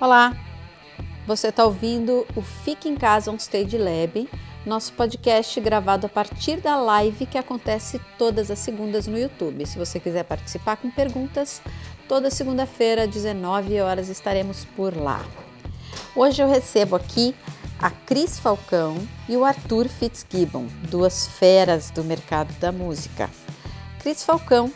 Olá, você está ouvindo o Fique em Casa on Stage Lab, nosso podcast gravado a partir da live que acontece todas as segundas no YouTube. Se você quiser participar com perguntas, toda segunda-feira, 19 horas, estaremos por lá. Hoje eu recebo aqui a Cris Falcão e o Arthur Fitzgibbon, duas feras do mercado da música. Cris Falcão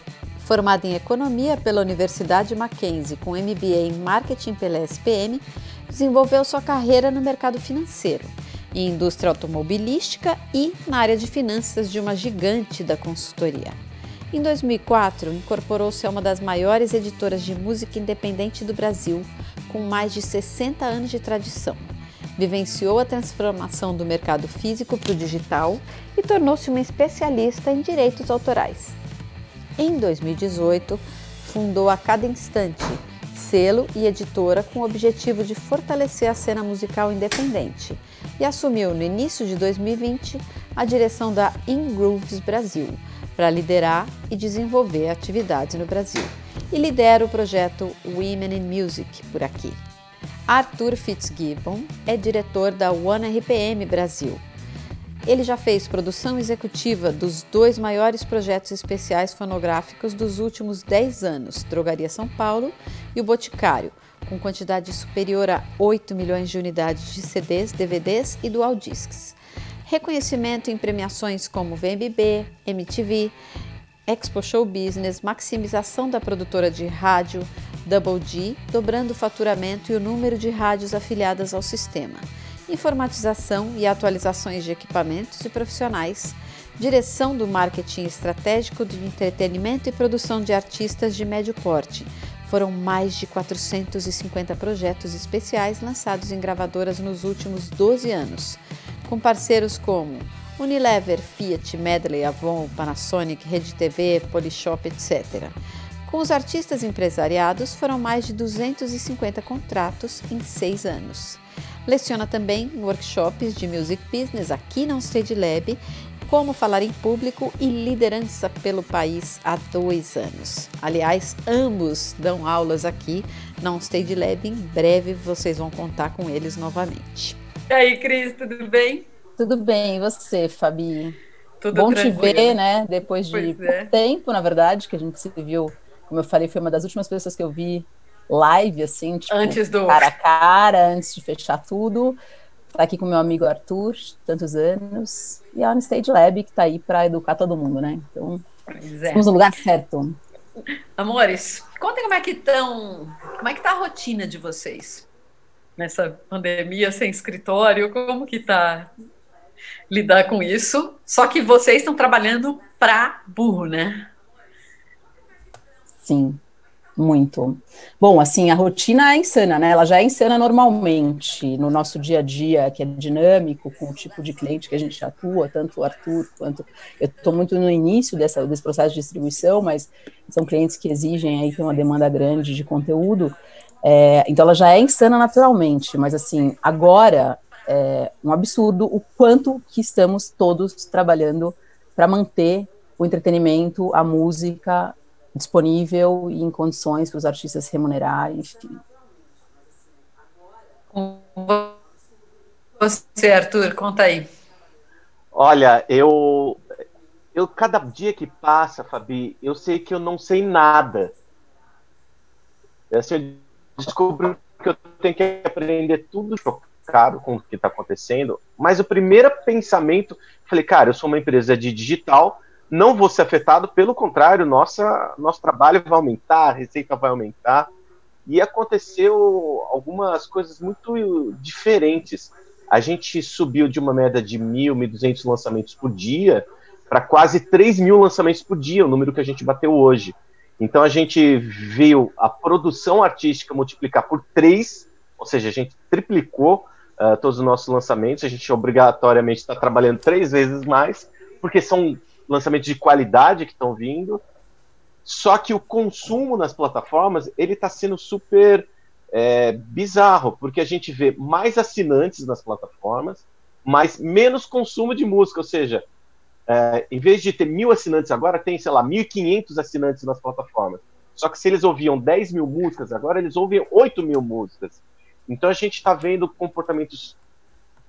Formada em Economia pela Universidade Mackenzie com MBA em Marketing pela SPM, desenvolveu sua carreira no mercado financeiro, em indústria automobilística e na área de finanças de uma gigante da consultoria. Em 2004, incorporou-se a uma das maiores editoras de música independente do Brasil, com mais de 60 anos de tradição. Vivenciou a transformação do mercado físico para o digital e tornou-se uma especialista em direitos autorais. Em 2018, fundou a Cada Instante, selo e editora com o objetivo de fortalecer a cena musical independente, e assumiu no início de 2020 a direção da In Grooves Brasil, para liderar e desenvolver atividades no Brasil. E lidera o projeto Women in Music por aqui. Arthur Fitzgibbon é diretor da One RPM Brasil, ele já fez produção executiva dos dois maiores projetos especiais fonográficos dos últimos 10 anos, Drogaria São Paulo e o Boticário, com quantidade superior a 8 milhões de unidades de CDs, DVDs e dual discs. Reconhecimento em premiações como VMB, MTV, Expo Show Business, maximização da produtora de rádio Double D, dobrando o faturamento e o número de rádios afiliadas ao sistema informatização e atualizações de equipamentos e profissionais, direção do marketing estratégico de entretenimento e produção de artistas de médio porte. Foram mais de 450 projetos especiais lançados em gravadoras nos últimos 12 anos, com parceiros como Unilever, Fiat, Medley, Avon, Panasonic, Rede TV, Polishop, etc. Com os artistas empresariados, foram mais de 250 contratos em seis anos. Leciona também workshops de Music Business aqui na Stage Lab, como falar em público e liderança pelo país há dois anos. Aliás, ambos dão aulas aqui na Stage Lab. Em breve vocês vão contar com eles novamente. E aí, Cris, tudo bem? Tudo bem, e você, Fabi? Tudo Bom tranquilo. te ver, né? Depois de é. tempo, na verdade, que a gente se viu. Como eu falei, foi uma das últimas pessoas que eu vi live, assim, tipo, antes do... cara a cara, antes de fechar tudo. Tá aqui com meu amigo Arthur, tantos anos, e a Stage Lab, que tá aí para educar todo mundo, né? Então, é. estamos no lugar certo. Amores, contem como é que estão, como é que tá a rotina de vocês nessa pandemia sem escritório, como que tá lidar com isso? Só que vocês estão trabalhando para burro, né? Sim, muito. Bom, assim, a rotina é insana, né? Ela já é insana normalmente no nosso dia a dia, que é dinâmico, com o tipo de cliente que a gente atua, tanto o Arthur quanto. Eu estou muito no início dessa, desse processo de distribuição, mas são clientes que exigem aí uma demanda grande de conteúdo. É, então ela já é insana naturalmente, mas assim, agora é um absurdo o quanto que estamos todos trabalhando para manter o entretenimento, a música, disponível e em condições para os artistas se remunerar, enfim. Você, Arthur, conta aí. Olha, eu, eu cada dia que passa, Fabi, eu sei que eu não sei nada. Assim, eu descobri que eu tenho que aprender tudo chocado com o que está acontecendo. Mas o primeiro pensamento, falei, cara, eu sou uma empresa de digital, não vou ser afetado, pelo contrário, nossa, nosso trabalho vai aumentar, a receita vai aumentar. E aconteceu algumas coisas muito diferentes. A gente subiu de uma média de mil, mil duzentos lançamentos por dia para quase três mil lançamentos por dia, o número que a gente bateu hoje. Então a gente viu a produção artística multiplicar por três, ou seja, a gente triplicou uh, todos os nossos lançamentos. A gente obrigatoriamente está trabalhando três vezes mais, porque são lançamentos de qualidade que estão vindo. Só que o consumo nas plataformas ele está sendo super é, bizarro, porque a gente vê mais assinantes nas plataformas, mas menos consumo de música. Ou seja, é, em vez de ter mil assinantes agora, tem, sei lá, 1.500 assinantes nas plataformas. Só que se eles ouviam 10 mil músicas, agora eles ouvem 8 mil músicas. Então a gente está vendo comportamentos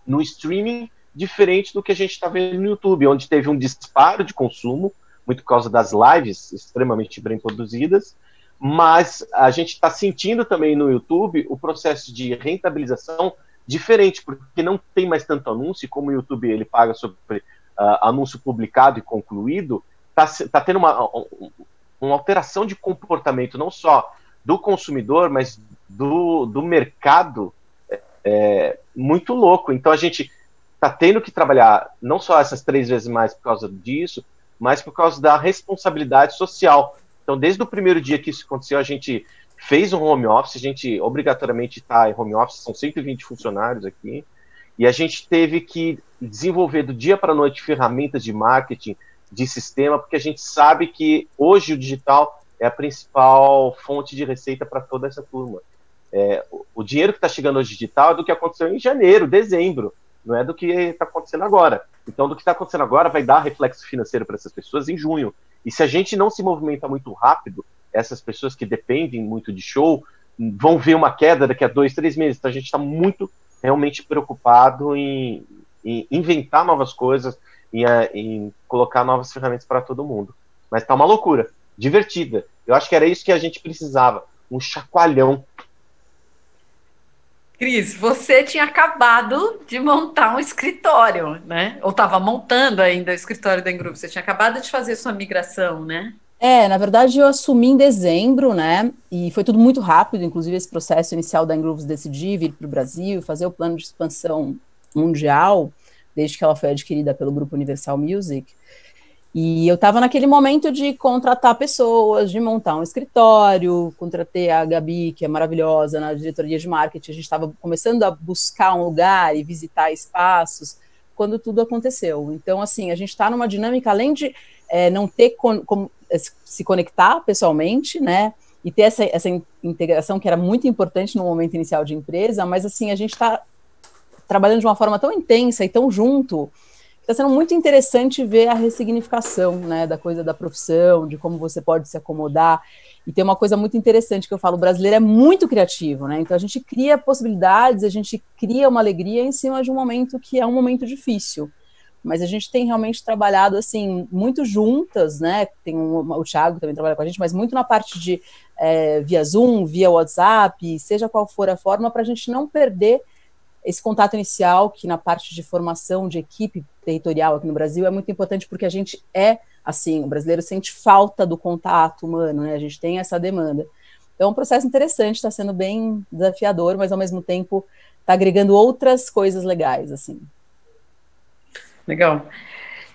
no streaming diferente do que a gente está vendo no YouTube, onde teve um disparo de consumo, muito por causa das lives extremamente bem produzidas, mas a gente está sentindo também no YouTube o processo de rentabilização diferente, porque não tem mais tanto anúncio, como o YouTube ele paga sobre uh, anúncio publicado e concluído, está tá tendo uma, uma alteração de comportamento, não só do consumidor, mas do, do mercado é, é muito louco. Então a gente está tendo que trabalhar não só essas três vezes mais por causa disso, mas por causa da responsabilidade social. Então, desde o primeiro dia que isso aconteceu, a gente fez um home office, a gente obrigatoriamente está em home office, são 120 funcionários aqui, e a gente teve que desenvolver do dia para a noite ferramentas de marketing, de sistema, porque a gente sabe que hoje o digital é a principal fonte de receita para toda essa turma. É, o dinheiro que está chegando hoje digital é do que aconteceu em janeiro, dezembro, não é do que está acontecendo agora. Então, do que está acontecendo agora vai dar reflexo financeiro para essas pessoas em junho. E se a gente não se movimenta muito rápido, essas pessoas que dependem muito de show vão ver uma queda daqui a dois, três meses. Então, a gente está muito realmente preocupado em, em inventar novas coisas, em, eh, em colocar novas ferramentas para todo mundo. Mas tá uma loucura, divertida. Eu acho que era isso que a gente precisava, um chacoalhão. Cris, você tinha acabado de montar um escritório, né? Ou estava montando ainda o escritório da Engroup. Você tinha acabado de fazer sua migração, né? É, na verdade eu assumi em dezembro, né? E foi tudo muito rápido, inclusive esse processo inicial da Engrooves decidir vir para o Brasil, fazer o plano de expansão mundial desde que ela foi adquirida pelo Grupo Universal Music. E eu estava naquele momento de contratar pessoas, de montar um escritório, contratei a Gabi, que é maravilhosa, na diretoria de marketing. A gente estava começando a buscar um lugar e visitar espaços quando tudo aconteceu. Então, assim, a gente está numa dinâmica, além de é, não ter como é, se conectar pessoalmente, né? E ter essa, essa integração que era muito importante no momento inicial de empresa, mas assim, a gente está trabalhando de uma forma tão intensa e tão junto, está sendo muito interessante ver a ressignificação, né, da coisa da profissão, de como você pode se acomodar. E tem uma coisa muito interessante que eu falo, o brasileiro é muito criativo, né? Então a gente cria possibilidades, a gente cria uma alegria em cima de um momento que é um momento difícil. Mas a gente tem realmente trabalhado assim muito juntas, né? Tem um, o Thiago também trabalha com a gente, mas muito na parte de é, via Zoom, via WhatsApp, seja qual for a forma, para a gente não perder esse contato inicial, que na parte de formação de equipe territorial aqui no Brasil é muito importante porque a gente é assim, o brasileiro sente falta do contato humano, né? A gente tem essa demanda. Então, é um processo interessante, está sendo bem desafiador, mas ao mesmo tempo está agregando outras coisas legais, assim. Legal.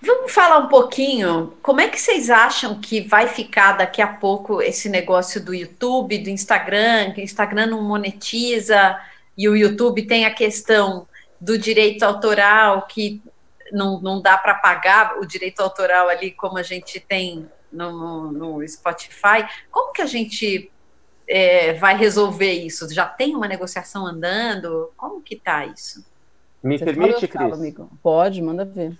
Vamos falar um pouquinho, como é que vocês acham que vai ficar daqui a pouco esse negócio do YouTube, do Instagram, que o Instagram não monetiza, e o YouTube tem a questão do direito autoral, que não, não dá para pagar o direito autoral ali como a gente tem no, no Spotify. Como que a gente é, vai resolver isso? Já tem uma negociação andando? Como que está isso? Me Você permite, Cris? Amigo. Pode, manda ver.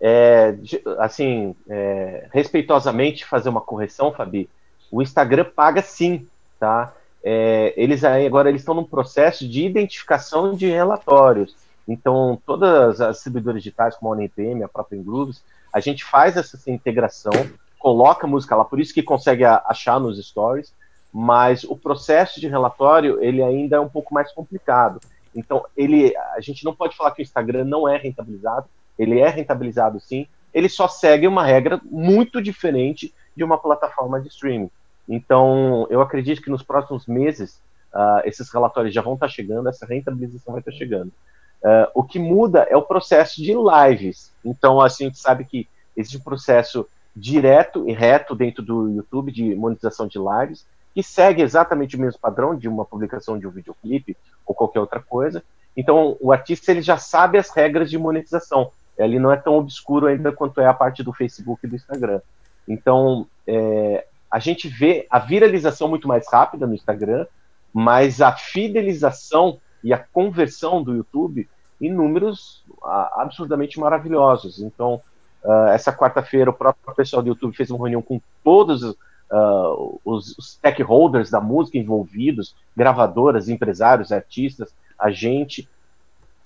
É, assim, é, respeitosamente fazer uma correção, Fabi. O Instagram paga sim, tá? É, eles agora eles estão num processo de identificação de relatórios. Então, todas as distribuidoras digitais, como a ONPM, a própria Ingrooves, a gente faz essa, essa integração, coloca a música lá, por isso que consegue achar nos stories, mas o processo de relatório, ele ainda é um pouco mais complicado. Então, ele, a gente não pode falar que o Instagram não é rentabilizado, ele é rentabilizado sim, ele só segue uma regra muito diferente de uma plataforma de streaming. Então, eu acredito que nos próximos meses uh, esses relatórios já vão estar chegando, essa rentabilização vai estar chegando. Uh, o que muda é o processo de lives. Então, assim, a gente sabe que existe um processo direto e reto dentro do YouTube de monetização de lives, que segue exatamente o mesmo padrão de uma publicação de um videoclipe ou qualquer outra coisa. Então, o artista ele já sabe as regras de monetização. Ele não é tão obscuro ainda quanto é a parte do Facebook e do Instagram. Então, é, a gente vê a viralização muito mais rápida no Instagram, mas a fidelização e a conversão do YouTube em números uh, absurdamente maravilhosos. Então, uh, essa quarta-feira, o próprio pessoal do YouTube fez uma reunião com todos uh, os, os stakeholders da música envolvidos, gravadoras, empresários, artistas, a gente,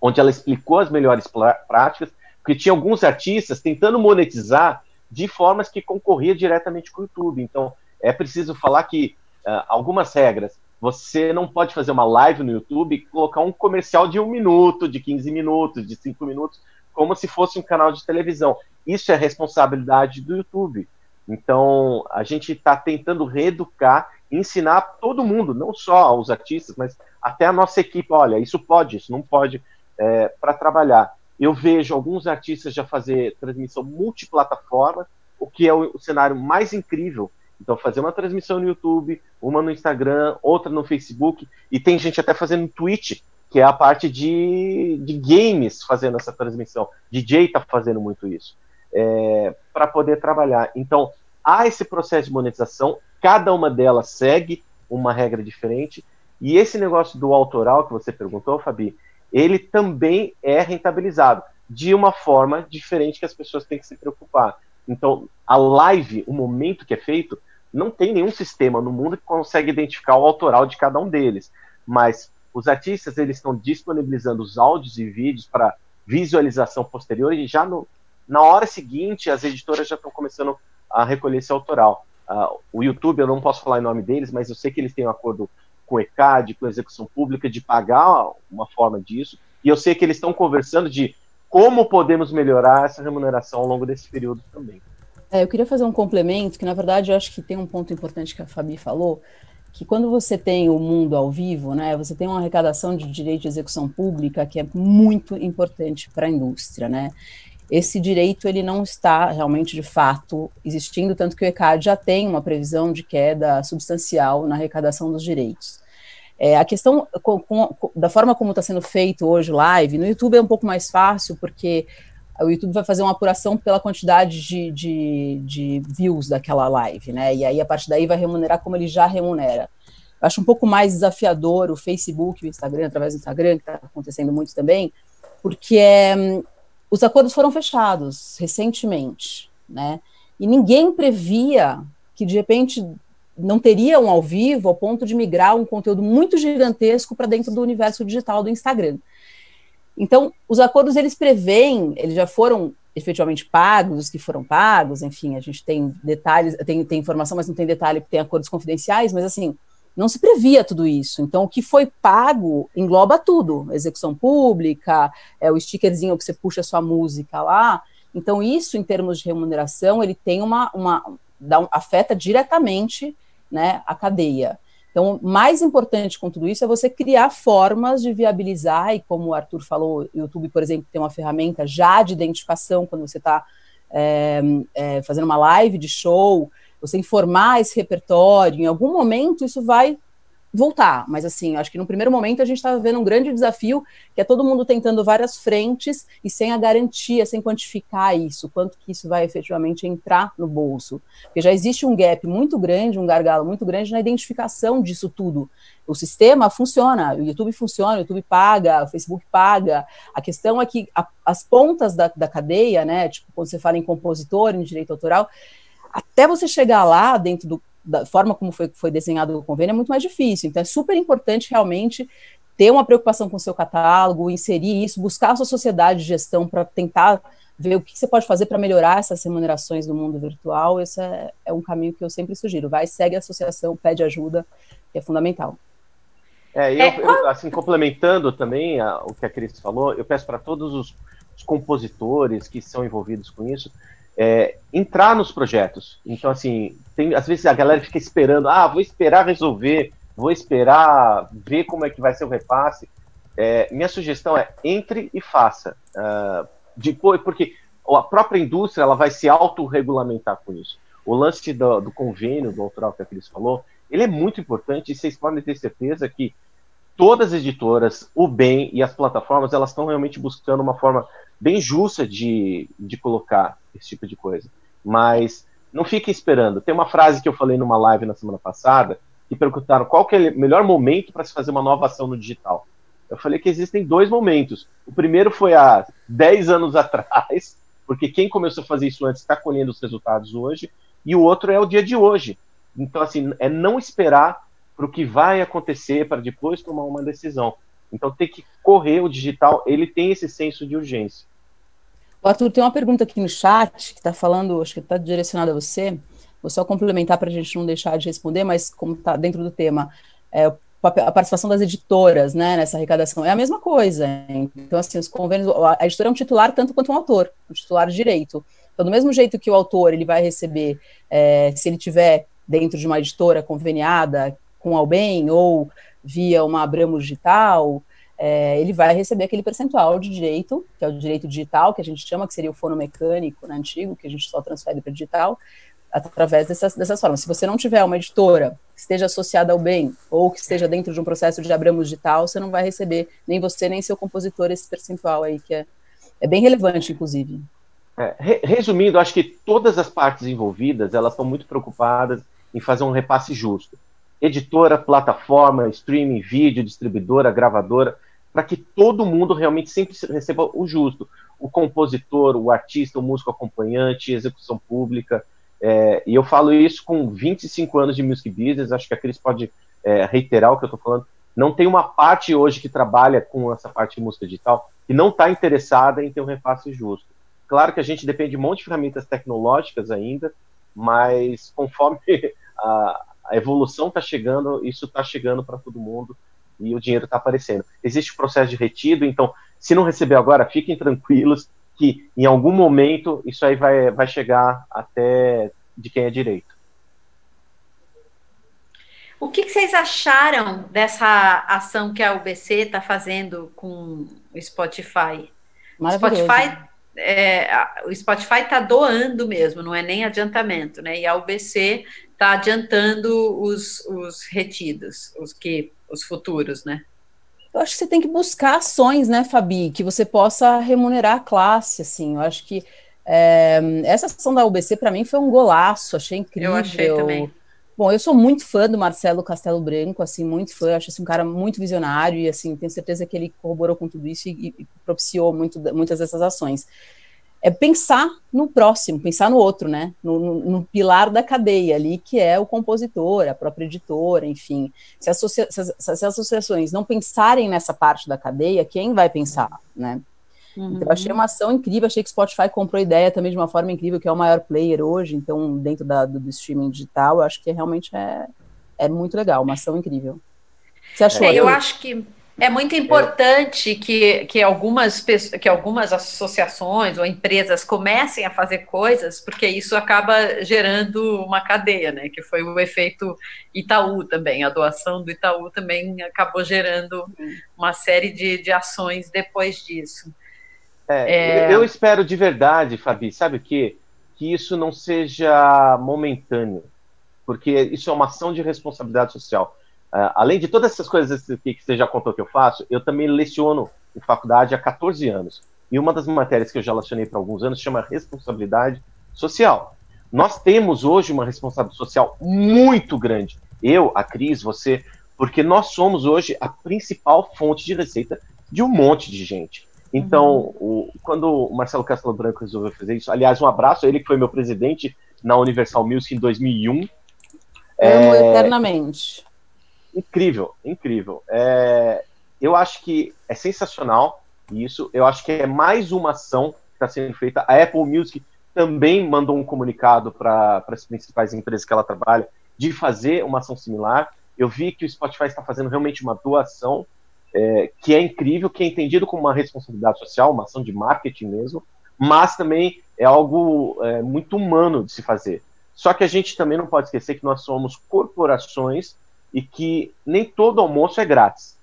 onde ela explicou as melhores práticas, porque tinha alguns artistas tentando monetizar de formas que concorria diretamente com o YouTube. Então, é preciso falar que uh, algumas regras. Você não pode fazer uma live no YouTube e colocar um comercial de um minuto, de 15 minutos, de 5 minutos, como se fosse um canal de televisão. Isso é responsabilidade do YouTube. Então, a gente está tentando reeducar, ensinar todo mundo, não só os artistas, mas até a nossa equipe. Olha, isso pode, isso não pode, é, para trabalhar. Eu vejo alguns artistas já fazer transmissão multiplataforma, o que é o, cenário mais incrível. Então, fazer uma transmissão no YouTube, uma no Instagram, outra no Facebook, e tem gente até fazendo Twitch, que é a parte de, de games fazendo essa transmissão. DJ está fazendo muito isso é, para poder trabalhar. Então, há esse processo de monetização, cada uma delas segue uma regra diferente, e esse negócio do autoral que você perguntou, Fabi, ele também é rentabilizado de uma forma diferente que as pessoas têm que se preocupar. Então, a live, o momento que é feito, não tem nenhum sistema no mundo que consegue identificar o autoral de cada um deles. Mas os artistas eles estão disponibilizando os áudios e vídeos para visualização posterior e já no, na hora seguinte, as editoras já estão começando a recolher esse autoral. Uh, o YouTube, eu não posso falar em nome deles, mas eu sei que eles têm um acordo com o ECAD, com a execução pública, de pagar uma forma disso. E eu sei que eles estão conversando de como podemos melhorar essa remuneração ao longo desse período também. É, eu queria fazer um complemento, que na verdade eu acho que tem um ponto importante que a Fabi falou, que quando você tem o mundo ao vivo, né, você tem uma arrecadação de direito de execução pública que é muito importante para a indústria, né? esse direito ele não está realmente de fato existindo, tanto que o ECAD já tem uma previsão de queda substancial na arrecadação dos direitos. É, a questão com, com, da forma como está sendo feito hoje live, no YouTube é um pouco mais fácil, porque o YouTube vai fazer uma apuração pela quantidade de, de, de views daquela live, né? E aí, a partir daí, vai remunerar como ele já remunera. Eu acho um pouco mais desafiador o Facebook, o Instagram, através do Instagram, que está acontecendo muito também, porque é, os acordos foram fechados recentemente, né? E ninguém previa que de repente não teria um ao vivo ao ponto de migrar um conteúdo muito gigantesco para dentro do universo digital do Instagram. Então, os acordos eles preveem, eles já foram efetivamente pagos, os que foram pagos, enfim, a gente tem detalhes, tem, tem informação, mas não tem detalhe, porque tem acordos confidenciais, mas assim, não se previa tudo isso. Então, o que foi pago engloba tudo: execução pública, é o stickerzinho que você puxa a sua música lá. Então, isso, em termos de remuneração, ele tem uma. uma dá, afeta diretamente né, a cadeia. Então, mais importante com tudo isso é você criar formas de viabilizar, e como o Arthur falou, o YouTube, por exemplo, tem uma ferramenta já de identificação quando você está é, é, fazendo uma live de show, você informar esse repertório, em algum momento isso vai voltar. Mas assim, acho que no primeiro momento a gente está vendo um grande desafio, que é todo mundo tentando várias frentes e sem a garantia, sem quantificar isso, quanto que isso vai efetivamente entrar no bolso. Porque já existe um gap muito grande, um gargalo muito grande na identificação disso tudo. O sistema funciona, o YouTube funciona, o YouTube paga, o Facebook paga. A questão é que a, as pontas da, da cadeia, né, tipo, quando você fala em compositor, em direito autoral, até você chegar lá, dentro do, da forma como foi, foi desenhado o convênio, é muito mais difícil. Então, é super importante realmente ter uma preocupação com o seu catálogo, inserir isso, buscar a sua sociedade de gestão para tentar ver o que você pode fazer para melhorar essas remunerações do mundo virtual. Esse é, é, um caminho que eu sempre sugiro. Vai, segue a associação, pede ajuda, que é fundamental. É, eu, é, eu assim, complementando também a, o que a Cris falou, eu peço para todos os, os compositores que são envolvidos com isso, é, entrar nos projetos. Então, assim, tem, às vezes a galera fica esperando, ah, vou esperar resolver, vou esperar ver como é que vai ser o repasse. É, minha sugestão é entre e faça. Uh, depois, porque a própria indústria ela vai se autorregulamentar com isso. O lance do, do convênio, do autoral que a Cris falou, ele é muito importante e vocês podem ter certeza que todas as editoras, o bem e as plataformas, elas estão realmente buscando uma forma bem justa de, de colocar esse tipo de coisa. Mas não fiquem esperando. Tem uma frase que eu falei numa live na semana passada, que perguntaram qual que é o melhor momento para se fazer uma nova ação no digital. Eu falei que existem dois momentos. O primeiro foi há 10 anos atrás, porque quem começou a fazer isso antes está colhendo os resultados hoje, e o outro é o dia de hoje. Então, assim, é não esperar para o que vai acontecer para depois tomar uma decisão. Então, tem que correr o digital, ele tem esse senso de urgência. Arthur, tem uma pergunta aqui no chat que está falando, acho que está direcionada a você. Vou só complementar para a gente não deixar de responder, mas como está dentro do tema, é, a participação das editoras né, nessa arrecadação é a mesma coisa. Então, assim, os convênios, a editora é um titular tanto quanto um autor, um titular de direito. Então, do mesmo jeito que o autor ele vai receber, é, se ele tiver dentro de uma editora conveniada com a bem ou via uma Abramo Digital, é, ele vai receber aquele percentual de direito, que é o direito digital, que a gente chama, que seria o fono mecânico né, antigo, que a gente só transfere para digital, através dessas, dessas formas. Se você não tiver uma editora que esteja associada ao bem, ou que esteja dentro de um processo de Abramo Digital, você não vai receber, nem você, nem seu compositor, esse percentual aí, que é, é bem relevante, inclusive. É, resumindo, acho que todas as partes envolvidas elas estão muito preocupadas em fazer um repasse justo. Editora, plataforma, streaming, vídeo, distribuidora, gravadora, para que todo mundo realmente sempre receba o justo. O compositor, o artista, o músico acompanhante, execução pública. É, e eu falo isso com 25 anos de music business, acho que a Cris pode é, reiterar o que eu estou falando. Não tem uma parte hoje que trabalha com essa parte de música digital que não está interessada em ter um repasse justo. Claro que a gente depende de um monte de ferramentas tecnológicas ainda, mas conforme a, a evolução está chegando, isso está chegando para todo mundo e o dinheiro está aparecendo. Existe o processo de retido, então, se não receber agora, fiquem tranquilos que em algum momento isso aí vai, vai chegar até de quem é direito. O que, que vocês acharam dessa ação que a UBC está fazendo com o Spotify? O Spotify é, o Spotify está doando mesmo, não é nem adiantamento, né? E a UBC está adiantando os, os retidos, os que os futuros, né? Eu acho que você tem que buscar ações, né, Fabi, que você possa remunerar a classe, assim. Eu acho que é, essa ação da UBC para mim foi um golaço, achei incrível. Eu achei também. Bom, eu sou muito fã do Marcelo Castelo Branco, assim, muito fã, acho assim, um cara muito visionário e, assim, tenho certeza que ele corroborou com tudo isso e, e propiciou muito, muitas dessas ações é pensar no próximo, pensar no outro, né? No, no, no, pilar da cadeia ali, que é o compositor, a própria editora, enfim. Se, associa se, as, se as associações não pensarem nessa parte da cadeia, quem vai pensar, né? Uhum. Então, eu achei uma ação incrível, achei que o Spotify comprou ideia também de uma forma incrível, que é o maior player hoje, então, dentro da, do, do streaming digital, eu acho que realmente é, é muito legal, uma ação incrível. Você achou? É, eu acho que é muito importante que, que, algumas, que algumas associações ou empresas comecem a fazer coisas, porque isso acaba gerando uma cadeia, né? Que foi o efeito Itaú também. A doação do Itaú também acabou gerando uma série de, de ações depois disso. É, é... Eu espero de verdade, Fabi, sabe o quê? Que isso não seja momentâneo, porque isso é uma ação de responsabilidade social Uh, além de todas essas coisas que você já contou que eu faço, eu também leciono em faculdade há 14 anos. E uma das matérias que eu já lecionei por alguns anos chama responsabilidade social. Nós temos hoje uma responsabilidade social muito grande. Eu, a Cris, você, porque nós somos hoje a principal fonte de receita de um monte de gente. Então, o, quando o Marcelo Castelo Branco resolveu fazer isso, aliás, um abraço ele que foi meu presidente na Universal Music em 2001. Amo é, eternamente incrível, incrível. É, eu acho que é sensacional isso. Eu acho que é mais uma ação que está sendo feita. A Apple Music também mandou um comunicado para as principais empresas que ela trabalha de fazer uma ação similar. Eu vi que o Spotify está fazendo realmente uma doação, é, que é incrível, que é entendido como uma responsabilidade social, uma ação de marketing mesmo, mas também é algo é, muito humano de se fazer. Só que a gente também não pode esquecer que nós somos corporações e que nem todo almoço é grátis.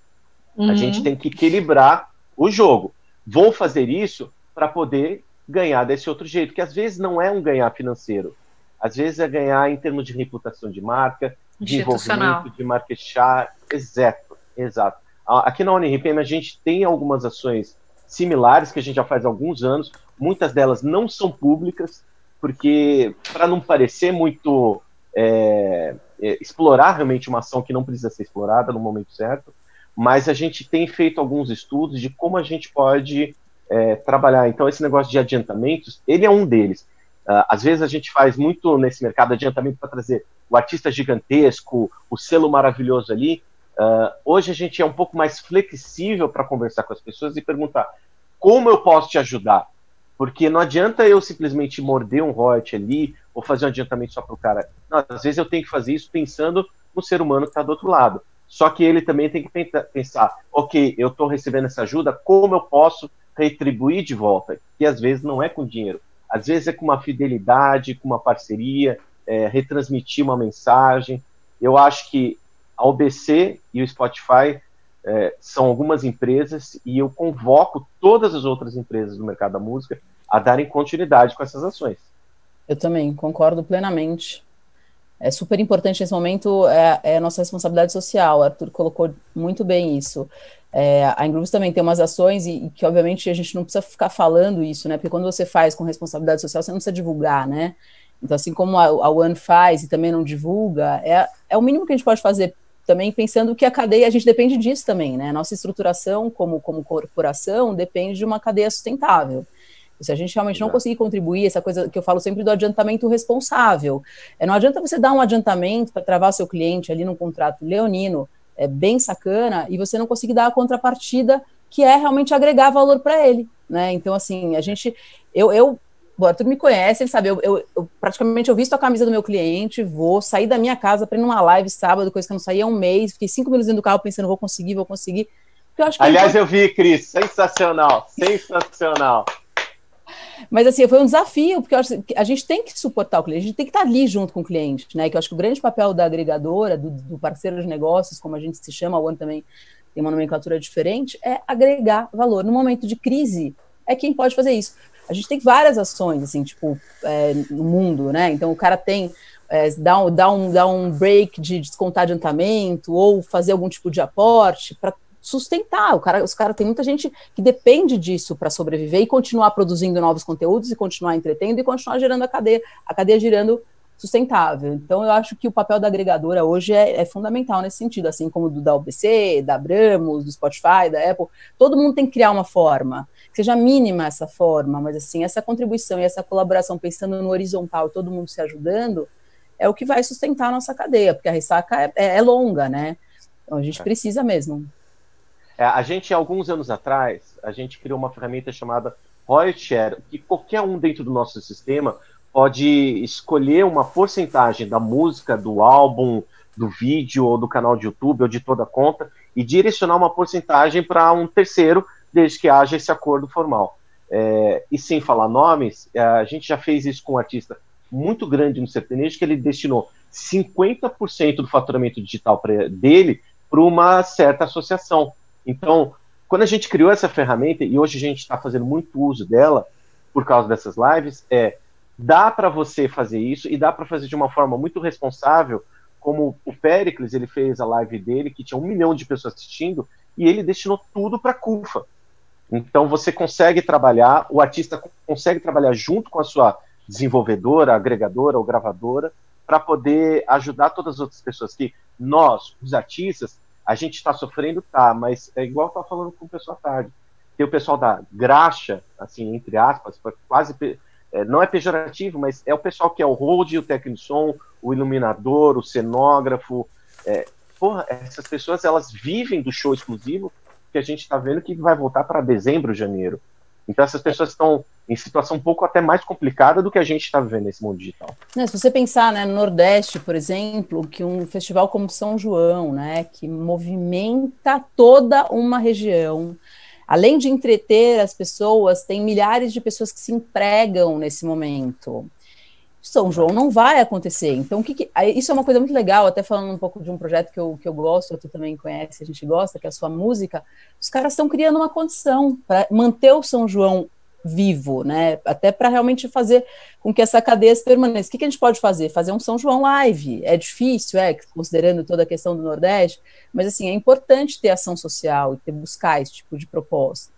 Uhum. A gente tem que equilibrar o jogo. Vou fazer isso para poder ganhar desse outro jeito, que às vezes não é um ganhar financeiro, às vezes é ganhar em termos de reputação de marca, de envolvimento, de market share, exato, exato. Aqui na Uniripm a gente tem algumas ações similares que a gente já faz há alguns anos, muitas delas não são públicas, porque para não parecer muito é, é, explorar realmente uma ação que não precisa ser explorada no momento certo, mas a gente tem feito alguns estudos de como a gente pode é, trabalhar. Então, esse negócio de adiantamentos, ele é um deles. Uh, às vezes a gente faz muito nesse mercado adiantamento para trazer o artista gigantesco, o selo maravilhoso ali. Uh, hoje a gente é um pouco mais flexível para conversar com as pessoas e perguntar como eu posso te ajudar. Porque não adianta eu simplesmente morder um royalty ali ou fazer um adiantamento só para o cara. Não, às vezes eu tenho que fazer isso pensando no ser humano que está do outro lado. Só que ele também tem que pensar, ok, eu estou recebendo essa ajuda, como eu posso retribuir de volta? Que às vezes não é com dinheiro, às vezes é com uma fidelidade, com uma parceria, é, retransmitir uma mensagem. Eu acho que a OBC e o Spotify é, são algumas empresas e eu convoco todas as outras empresas do mercado da música a darem continuidade com essas ações. Eu também concordo plenamente é super importante nesse momento é, é, nossa responsabilidade social. Arthur colocou muito bem isso. É, a Ingrooves também tem umas ações e, e, que, obviamente, a gente não precisa ficar falando isso, né? Porque quando você faz com responsabilidade social, você não precisa divulgar, né? Então, assim como a, a One faz e também não divulga, é, é o mínimo que a gente pode fazer também pensando que a cadeia, a gente depende disso também, né? Nossa estruturação como, como corporação depende de uma cadeia sustentável. Se a gente realmente não conseguir contribuir, essa coisa que eu falo sempre do adiantamento responsável. É, não adianta você dar um adiantamento para travar seu cliente ali num contrato leonino, é bem sacana, e você não conseguir dar a contrapartida que é realmente agregar valor para ele. Né? Então, assim, a gente. Eu, eu o Arthur me conhece, ele sabe, eu, eu, eu, praticamente eu visto a camisa do meu cliente, vou sair da minha casa para ir numa live sábado, coisa que eu não saía há um mês, fiquei cinco minutos dentro do carro pensando, vou conseguir, vou conseguir. Eu Aliás, eu vi, Cris, sensacional, sensacional. Mas assim, foi um desafio, porque a gente tem que suportar o cliente, a gente tem que estar ali junto com o cliente, né? Que eu acho que o grande papel da agregadora, do, do parceiro de negócios, como a gente se chama, o One também tem uma nomenclatura diferente, é agregar valor. No momento de crise, é quem pode fazer isso. A gente tem várias ações, assim, tipo, é, no mundo, né? Então o cara tem. É, dá, um, dá, um, dá um break de descontar adiantamento ou fazer algum tipo de aporte para sustentar. O cara, os caras tem muita gente que depende disso para sobreviver e continuar produzindo novos conteúdos e continuar entretendo e continuar gerando a cadeia, a cadeia girando sustentável. Então, eu acho que o papel da agregadora hoje é, é, fundamental nesse sentido, assim como do da UBC, da Abramos, do Spotify, da Apple. Todo mundo tem que criar uma forma, que seja mínima essa forma, mas assim, essa contribuição e essa colaboração, pensando no horizontal, todo mundo se ajudando, é o que vai sustentar a nossa cadeia, porque a ressaca é, é, é longa, né? Então, a gente é. precisa mesmo. É, a gente, alguns anos atrás, a gente criou uma ferramenta chamada Royalty Share, que qualquer um dentro do nosso sistema pode escolher uma porcentagem da música, do álbum, do vídeo, ou do canal de YouTube, ou de toda a conta, e direcionar uma porcentagem para um terceiro, desde que haja esse acordo formal. É, e sem falar nomes, é, a gente já fez isso com um artista muito grande no sertanejo, que ele destinou 50% do faturamento digital pra, dele para uma certa associação. Então, quando a gente criou essa ferramenta, e hoje a gente está fazendo muito uso dela, por causa dessas lives, é dá para você fazer isso e dá para fazer de uma forma muito responsável, como o Pericles, ele fez a live dele, que tinha um milhão de pessoas assistindo, e ele destinou tudo para a CUFA. Então você consegue trabalhar, o artista consegue trabalhar junto com a sua desenvolvedora, agregadora ou gravadora, para poder ajudar todas as outras pessoas que nós, os artistas, a gente está sofrendo, tá, mas é igual eu falando com o pessoal à tarde. Tem o pessoal da graxa, assim, entre aspas, quase. É, não é pejorativo, mas é o pessoal que é o hold, o técnico o iluminador, o cenógrafo. É, porra, essas pessoas elas vivem do show exclusivo que a gente está vendo que vai voltar para dezembro, janeiro. Então essas pessoas estão em situação um pouco até mais complicada do que a gente está vivendo nesse mundo digital. Não, se você pensar né, no Nordeste, por exemplo, que um festival como São João, né, que movimenta toda uma região, além de entreter as pessoas, tem milhares de pessoas que se empregam nesse momento. São João não vai acontecer. Então, que, que, isso é uma coisa muito legal, até falando um pouco de um projeto que eu, que eu gosto, tu também conhece, a gente gosta, que é a sua música. Os caras estão criando uma condição para manter o São João vivo, né? Até para realmente fazer com que essa cadeia permaneça. O que, que, a gente pode fazer? Fazer um São João live. É difícil, é, considerando toda a questão do Nordeste, mas assim, é importante ter ação social e ter buscar esse tipo de proposta.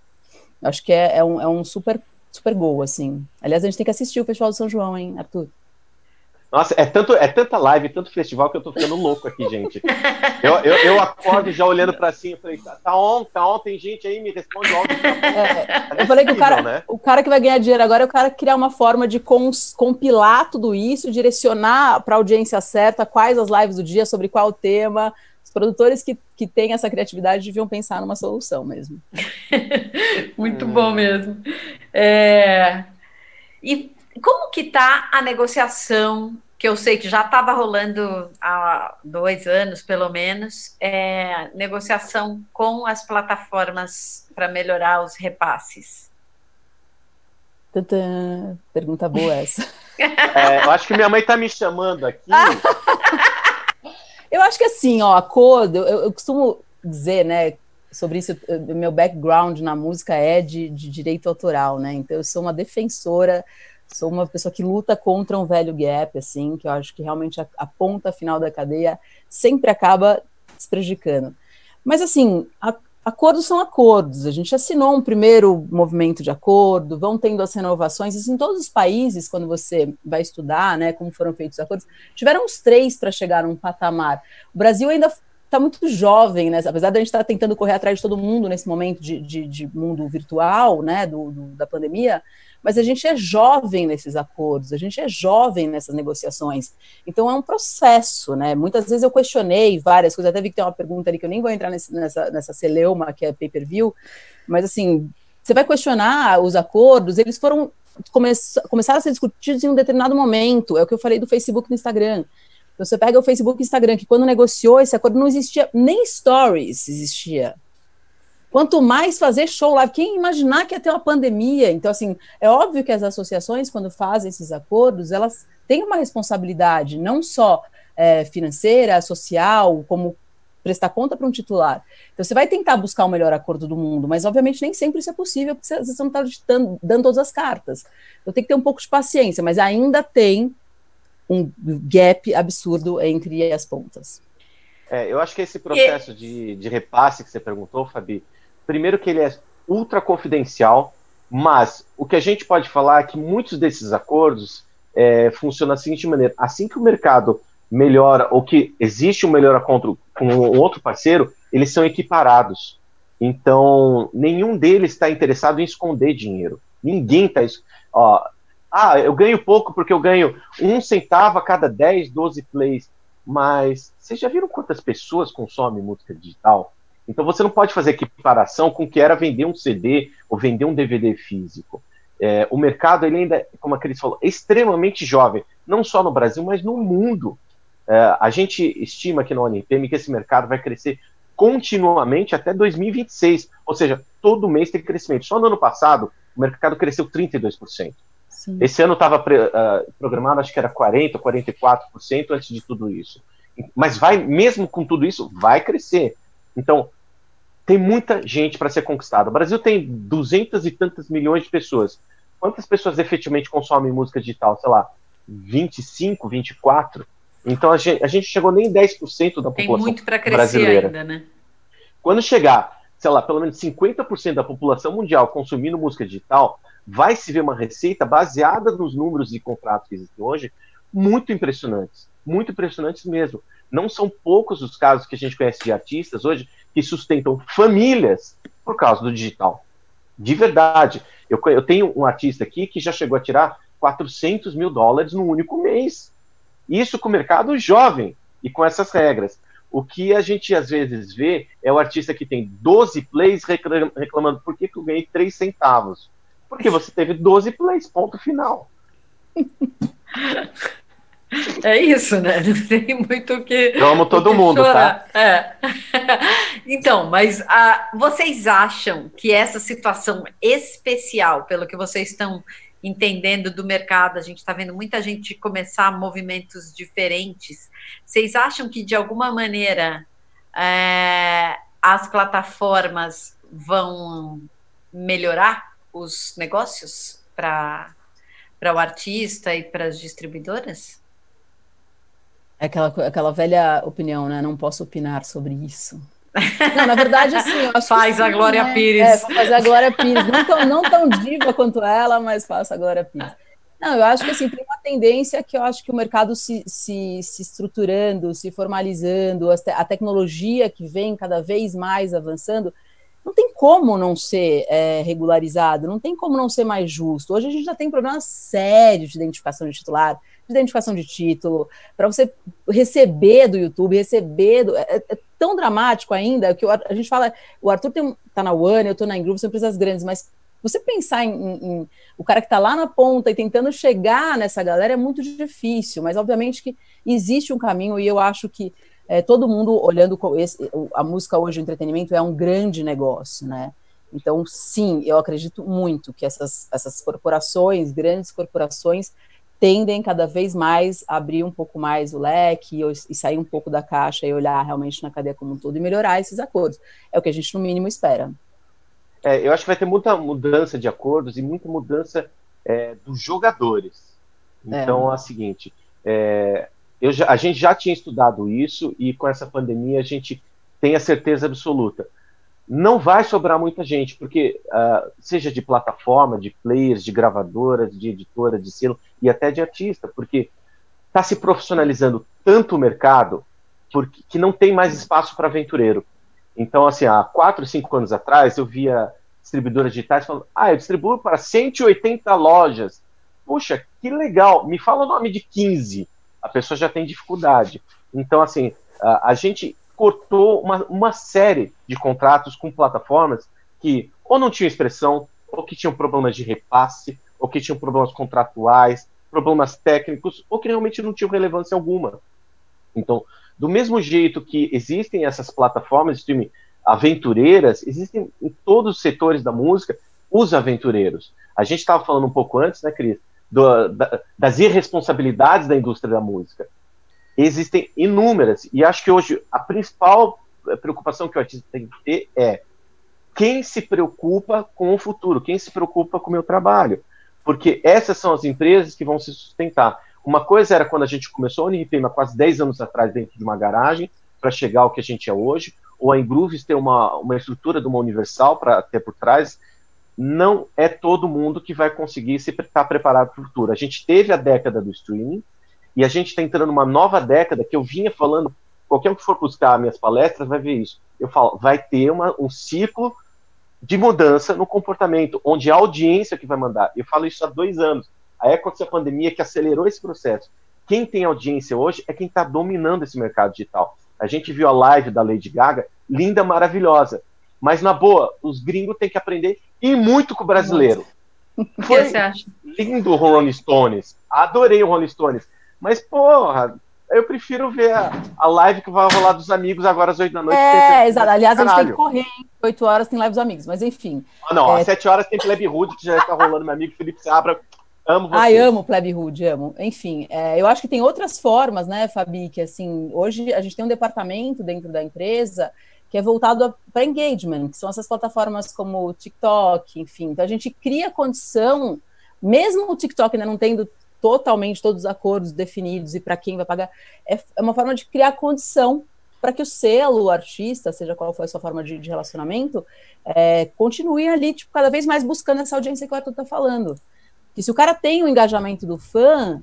Acho que é, é, um, é um super super gol, assim. Aliás, a gente tem que assistir o Festival do São João, hein, Arthur? Nossa, é, tanto, é tanta live, tanto festival que eu tô ficando louco aqui, gente. Eu, eu, eu acordo já olhando para cima e falei, tá, tá on, tá on, tem gente aí, me responde logo. É, eu falei que o cara, né? o cara que vai ganhar dinheiro agora é o cara que criar uma forma de cons, compilar tudo isso, direcionar para a audiência certa quais as lives do dia, sobre qual tema. Os produtores que, que têm essa criatividade deviam pensar numa solução mesmo. Muito bom mesmo. É... E como que está a negociação que eu sei que já estava rolando há dois anos, pelo menos, é, negociação com as plataformas para melhorar os repasses. Tantã. Pergunta boa essa. É, eu acho que minha mãe está me chamando aqui. eu acho que assim, ó, acordo, eu, eu costumo dizer, né, sobre isso, meu background na música é de, de direito autoral, né? Então eu sou uma defensora sou uma pessoa que luta contra um velho gap, assim, que eu acho que realmente a, a ponta final da cadeia sempre acaba se prejudicando. Mas, assim, a, acordos são acordos. A gente assinou um primeiro movimento de acordo, vão tendo as renovações. Isso em todos os países, quando você vai estudar, né, como foram feitos os acordos, tiveram uns três para chegar num patamar. O Brasil ainda está muito jovem, né? Apesar de a gente estar tá tentando correr atrás de todo mundo nesse momento de, de, de mundo virtual, né, do, do, da pandemia, mas a gente é jovem nesses acordos, a gente é jovem nessas negociações. Então é um processo, né? Muitas vezes eu questionei várias coisas, até vi que tem uma pergunta ali que eu nem vou entrar nesse, nessa, nessa celeuma que é pay-per-view, mas assim, você vai questionar os acordos, eles foram come, começaram a ser discutidos em um determinado momento, é o que eu falei do Facebook e do Instagram. Você pega o Facebook e o Instagram, que quando negociou esse acordo não existia, nem stories existia. Quanto mais fazer show live, quem imaginar que ia ter uma pandemia? Então, assim, é óbvio que as associações, quando fazem esses acordos, elas têm uma responsabilidade, não só é, financeira, social, como prestar conta para um titular. Então, você vai tentar buscar o melhor acordo do mundo, mas, obviamente, nem sempre isso é possível, porque você não está dando, todas as cartas. Eu tenho que ter um pouco de paciência, mas ainda tem um gap absurdo entre as pontas. É, eu acho que esse processo e... de, de repasse que você perguntou, Fabi, primeiro que ele é ultra confidencial, mas o que a gente pode falar é que muitos desses acordos é, funcionam da seguinte maneira: assim que o mercado melhora ou que existe um melhor acordo com um outro parceiro, eles são equiparados. Então, nenhum deles está interessado em esconder dinheiro. Ninguém está. Ah, eu ganho pouco porque eu ganho um centavo a cada 10, 12 plays. Mas vocês já viram quantas pessoas consomem música digital? Então você não pode fazer equiparação com o que era vender um CD ou vender um DVD físico. É, o mercado ele ainda, como a Cris falou, é extremamente jovem, não só no Brasil, mas no mundo. É, a gente estima aqui na Unipm que esse mercado vai crescer continuamente até 2026, ou seja, todo mês tem crescimento. Só no ano passado, o mercado cresceu 32%. Sim. Esse ano estava uh, programado, acho que era 40%, 44% antes de tudo isso. Mas vai, mesmo com tudo isso, vai crescer. Então, tem muita gente para ser conquistada. O Brasil tem duzentas e tantas milhões de pessoas. Quantas pessoas efetivamente consomem música digital? Sei lá, 25, 24? Então a gente, a gente chegou nem 10% da população Tem muito para crescer brasileira. ainda, né? Quando chegar, sei lá, pelo menos 50% da população mundial consumindo música digital, vai se ver uma receita baseada nos números e contratos que existem hoje, muito impressionantes. Muito impressionantes mesmo. Não são poucos os casos que a gente conhece de artistas hoje que sustentam famílias por causa do digital. De verdade. Eu, eu tenho um artista aqui que já chegou a tirar 400 mil dólares num único mês. Isso com o mercado jovem e com essas regras. O que a gente às vezes vê é o artista que tem 12 plays reclamando por que, que eu ganhei 3 centavos. Porque você teve 12 plays, ponto final. É isso, né? Não tem muito o que. Eu amo todo mundo, tá? chorar. tá? É. Então, mas uh, vocês acham que essa situação especial, pelo que vocês estão entendendo do mercado, a gente está vendo muita gente começar movimentos diferentes. Vocês acham que de alguma maneira é, as plataformas vão melhorar os negócios para o artista e para as distribuidoras? É aquela, aquela velha opinião, né? Não posso opinar sobre isso. Não, na verdade, assim, Faz a Glória né? Pires. É, faz a Glória Pires. Não tão, não tão diva quanto ela, mas faça a Glória Pires. Não, eu acho que assim, tem uma tendência que eu acho que o mercado se, se, se estruturando, se formalizando, a, a tecnologia que vem cada vez mais avançando, não tem como não ser é, regularizado, não tem como não ser mais justo. Hoje a gente já tem problemas sérios de identificação de titular, de identificação de título, para você receber do YouTube, receber do, é, é, tão dramático ainda que o, a gente fala, o Arthur tem, tá na One, eu tô na Ingroove, são empresas grandes, mas você pensar em, em, em o cara que está lá na ponta e tentando chegar nessa galera é muito difícil, mas obviamente que existe um caminho e eu acho que é, todo mundo olhando esse, a música hoje, o entretenimento é um grande negócio, né? Então, sim, eu acredito muito que essas, essas corporações, grandes corporações, tendem cada vez mais a abrir um pouco mais o leque e, sair um pouco da caixa e olhar realmente na cadeia como um todo e melhorar esses acordos. É o que a gente, no mínimo, espera. É, eu acho que vai ter muita mudança de acordos e muita mudança é, dos jogadores. É. Então, é, é o seguinte: é, já, a gente já tinha estudado isso e com essa pandemia a gente tem a certeza absoluta. Não vai sobrar muita gente, porque uh, seja de plataforma, de players, de gravadoras, de editoras, de selo e até de artista, porque está se profissionalizando tanto o mercado porque, que não tem mais espaço para aventureiro. Então, assim, há quatro, cinco anos atrás, eu via distribuidoras digitais falando: ah, eu distribuo para 180 lojas. Puxa, que legal, me fala o nome de 15 a pessoa já tem dificuldade. Então, assim, a, a gente cortou uma, uma série de contratos com plataformas que ou não tinham expressão, ou que tinham problemas de repasse, ou que tinham problemas contratuais, problemas técnicos, ou que realmente não tinham relevância alguma. Então, do mesmo jeito que existem essas plataformas de streaming aventureiras, existem em todos os setores da música os aventureiros. A gente estava falando um pouco antes, né, Cris, do, da, das irresponsabilidades da indústria da música. Existem inúmeras, e acho que hoje a principal preocupação que o artista tem que ter é quem se preocupa com o futuro, quem se preocupa com o meu trabalho. Porque essas são as empresas que vão se sustentar. Uma coisa era quando a gente começou a Uniripema quase 10 anos atrás dentro de uma garagem para chegar ao que a gente é hoje, ou a Ingrooves ter uma, uma estrutura de uma Universal para ter por trás, não é todo mundo que vai conseguir se estar tá preparado para o futuro. A gente teve a década do streaming e a gente está entrando numa nova década que eu vinha falando. Qualquer um que for buscar minhas palestras vai ver isso. Eu falo, vai ter uma, um ciclo de mudança no comportamento, onde a audiência que vai mandar. Eu falo isso há dois anos. Aí aconteceu a pandemia que acelerou esse processo. Quem tem audiência hoje é quem está dominando esse mercado digital. A gente viu a live da Lady Gaga, linda, maravilhosa. Mas, na boa, os gringos têm que aprender e muito com o brasileiro. O que você acha? Lindo o Rolling Stones. Adorei o Rolling Stones. Mas, porra, eu prefiro ver a, a live que vai rolar dos amigos agora às 8 da noite. É, exato. Aliás, a gente tem que correr, hein? 8 horas tem live dos amigos, mas enfim. Ah, não, é... às 7 horas tem Plebe Hood, que já está rolando, meu amigo Felipe Sabra. Amo você. Ai, amo Plebe Hood, amo. Enfim, é, eu acho que tem outras formas, né, Fabi, que assim, hoje a gente tem um departamento dentro da empresa que é voltado para engagement, que são essas plataformas como o TikTok, enfim. Então a gente cria condição, mesmo o TikTok ainda não tendo totalmente todos os acordos definidos e para quem vai pagar, é, é, uma forma de criar condição para que o selo, o artista, seja qual for a sua forma de, de relacionamento, é, continue ali, tipo, cada vez mais buscando essa audiência que o Arthur está falando. Que se o cara tem o engajamento do fã,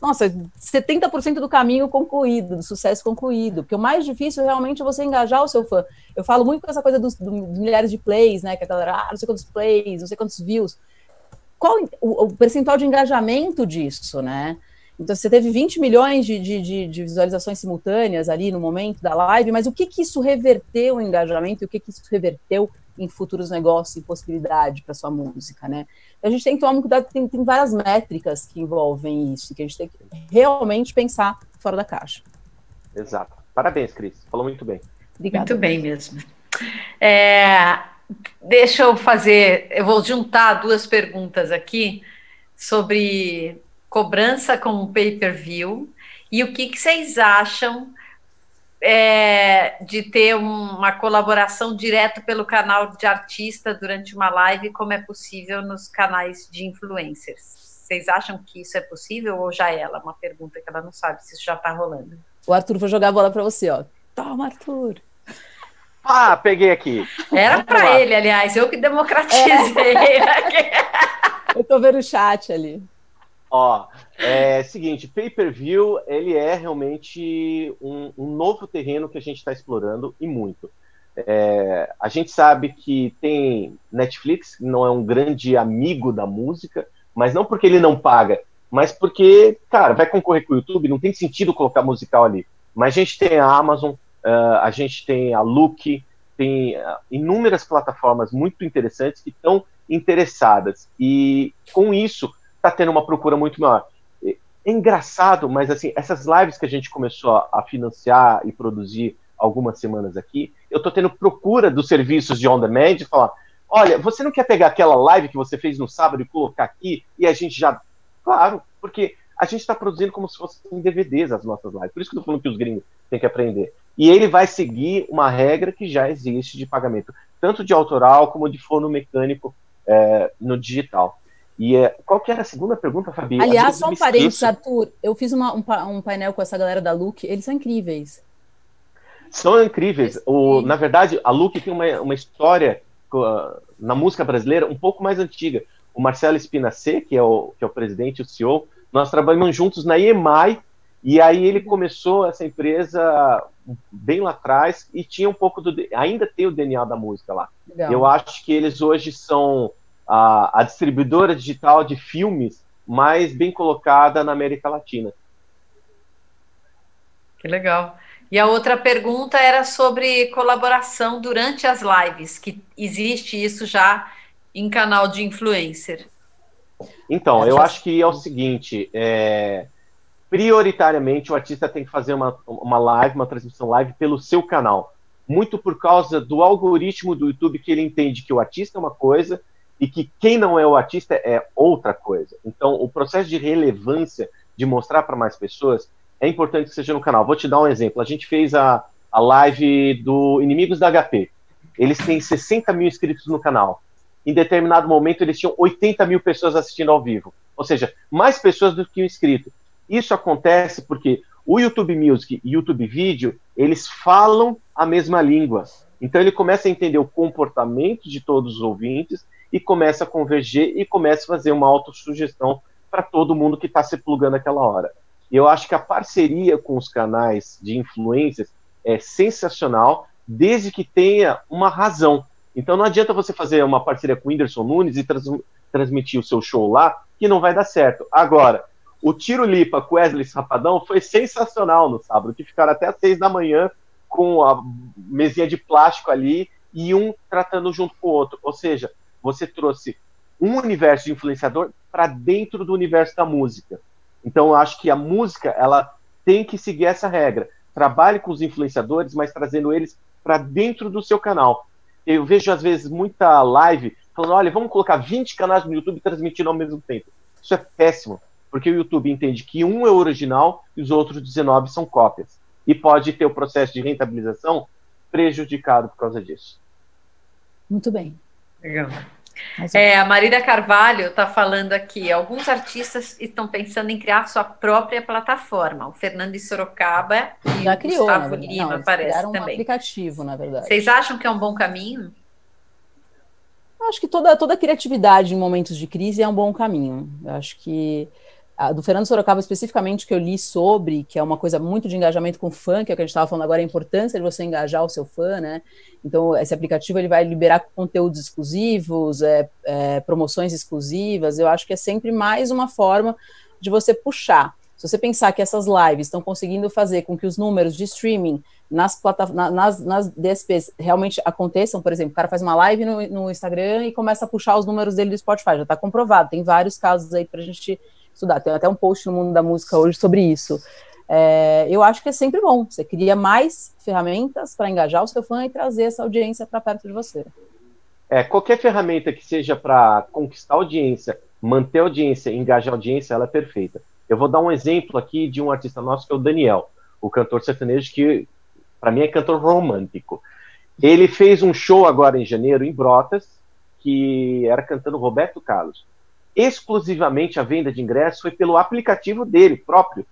nossa, 70% do caminho concluído, do sucesso concluído. Porque o mais difícil realmente é você engajar o seu fã. Eu falo muito com essa coisa dos, dos milhares de plays, né? Que a galera, ah, não sei quantos plays, não sei quantos views. Qual o, o percentual de engajamento disso, né? Então, você teve 20 milhões de, de, de, visualizações simultâneas ali no momento da live, mas o que, que isso reverteu em engajamento e o que, que isso reverteu em futuros negócios e possibilidade para sua música, né? A gente tem que tomar cuidado, tem, tem várias métricas que envolvem isso, que a gente tem que realmente pensar fora da caixa. Exato. Parabéns, Cris. Falou muito bem. Obrigada. Muito bem mesmo. É, deixa eu fazer, eu vou juntar duas perguntas aqui sobre cobrança com pay-per-view e o que, que vocês acham é, de ter uma colaboração direto pelo canal de artista durante uma live, como é possível nos canais de influencers. Vocês acham que isso é possível ou já é ela? Uma pergunta que ela não sabe se isso já está rolando. O Arthur, vou jogar a bola para você, ó. Toma, Arthur. Ah, peguei aqui. Era para ele, aliás, eu que democratizei. É. eu tô vendo o chat ali. Ó, é seguinte, pay-per-view, ele é realmente um, um, novo terreno que a gente está explorando e muito. É, a gente sabe que tem Netflix, não é um grande amigo da música, mas não porque ele não paga, mas porque, cara, vai concorrer com o YouTube, não tem sentido colocar musical ali. Mas a gente tem a Amazon, uh, a gente tem a Look, tem uh, inúmeras plataformas muito interessantes que estão interessadas. E com isso, está tendo uma procura muito maior. É engraçado, mas assim, essas lives que a gente começou a, financiar e produzir algumas semanas aqui, eu estou tendo procura dos serviços de on-demand e falar, olha, você não quer pegar aquela live que você fez no sábado e colocar aqui e a gente já Claro, porque a gente está produzindo como se fossem DVDs as nossas lives. Por isso que eu estou falando que os gringos têm que aprender. E ele vai seguir uma regra que já existe de pagamento, tanto de autoral como de fono mecânico é, no digital. E é, qual que era a segunda pergunta, Fabi? Aliás, só um parênteses, Arthur. Eu fiz uma, um, um, painel com essa galera da Look, eles são incríveis. São incríveis. O, na verdade, a Look tem uma, uma história na música brasileira um pouco mais antiga o Marcelo Espinacê, que é o, que é o presidente, o CEO, nós trabalhamos juntos na EMAI, e aí ele começou essa empresa bem lá atrás e tinha um pouco do. ainda tem o DNA da música lá. Legal. Eu acho que eles hoje são a, a distribuidora digital de filmes mais bem colocada na América Latina. Que legal. E a outra pergunta era sobre colaboração durante as lives, que existe isso já em canal de influencer? Então, eu acho que é o seguinte: é, prioritariamente o artista tem que fazer uma, uma live, uma transmissão live pelo seu canal. Muito por causa do algoritmo do YouTube que ele entende que o artista é uma coisa e que quem não é o artista é outra coisa. Então, o processo de relevância, de mostrar para mais pessoas, é importante que seja no canal. Vou te dar um exemplo. A gente fez a, a live do Inimigos da HP. Eles têm 60 mil inscritos no canal em determinado momento eles tinham 80 mil pessoas assistindo ao vivo. Ou seja, mais pessoas do que o inscrito. Isso acontece porque o YouTube Music e o YouTube Video, eles falam a mesma língua. Então ele começa a entender o comportamento de todos os ouvintes e começa a converger e começa a fazer uma autossugestão para todo mundo que está se plugando naquela hora. Eu acho que a parceria com os canais de influências é sensacional, desde que tenha uma razão. Então não adianta você fazer uma parceria com o Whindersson Nunes e trans, transmitir o seu show lá, que não vai dar certo. Agora, o Tiro Lipa com Wesley Sapadão foi sensacional no sábado, que ficaram até às seis da manhã com a mesinha de plástico ali e um tratando junto com o outro. Ou seja, você trouxe um universo de influenciador para dentro do universo da música. Então, acho que a música ela tem que seguir essa regra. Trabalhe com os influenciadores, mas trazendo eles para dentro do seu canal eu vejo às vezes muita live falando, olha, vamos colocar 20 canais no YouTube transmitindo ao mesmo tempo. Isso é péssimo, porque o YouTube entende que um é original e os outros 19 são cópias. E pode ter o processo de rentabilização prejudicado por causa disso. Muito bem. Legal. É, a Marília Carvalho está falando aqui. Alguns artistas estão pensando em criar sua própria plataforma. O Fernando de Sorocaba e Já o criou, Gustavo Lima, Não, parece um também. aplicativo, na verdade. Vocês acham que é um bom caminho? Acho que toda, toda criatividade em momentos de crise é um bom caminho. Eu acho que a do Fernando Sorocaba especificamente que eu li sobre, que é uma coisa muito de engajamento com fã, que é o que a gente estava falando agora, a importância de você engajar o seu fã, né? Então, esse aplicativo ele vai liberar conteúdos exclusivos, é, é, promoções exclusivas. Eu acho que é sempre mais uma forma de você puxar. Se você pensar que essas lives estão conseguindo fazer com que os números de streaming nas, nas, nas DSPs realmente aconteçam, por exemplo, o cara faz uma live no, no Instagram e começa a puxar os números dele do Spotify, já está comprovado, tem vários casos aí para a gente estudar. Tem até um post no mundo da música hoje sobre isso. É, eu acho que é sempre bom. Você cria mais ferramentas para engajar o seu fã e trazer essa audiência para perto de você. É, qualquer ferramenta que seja para conquistar audiência, manter audiência, engajar audiência, ela é perfeita. Eu vou dar um exemplo aqui de um artista nosso que é o Daniel, o cantor sertanejo que para mim é cantor romântico. Ele fez um show agora em janeiro em Brotas, que era cantando Roberto Carlos exclusivamente a venda de ingressos foi pelo aplicativo dele próprio.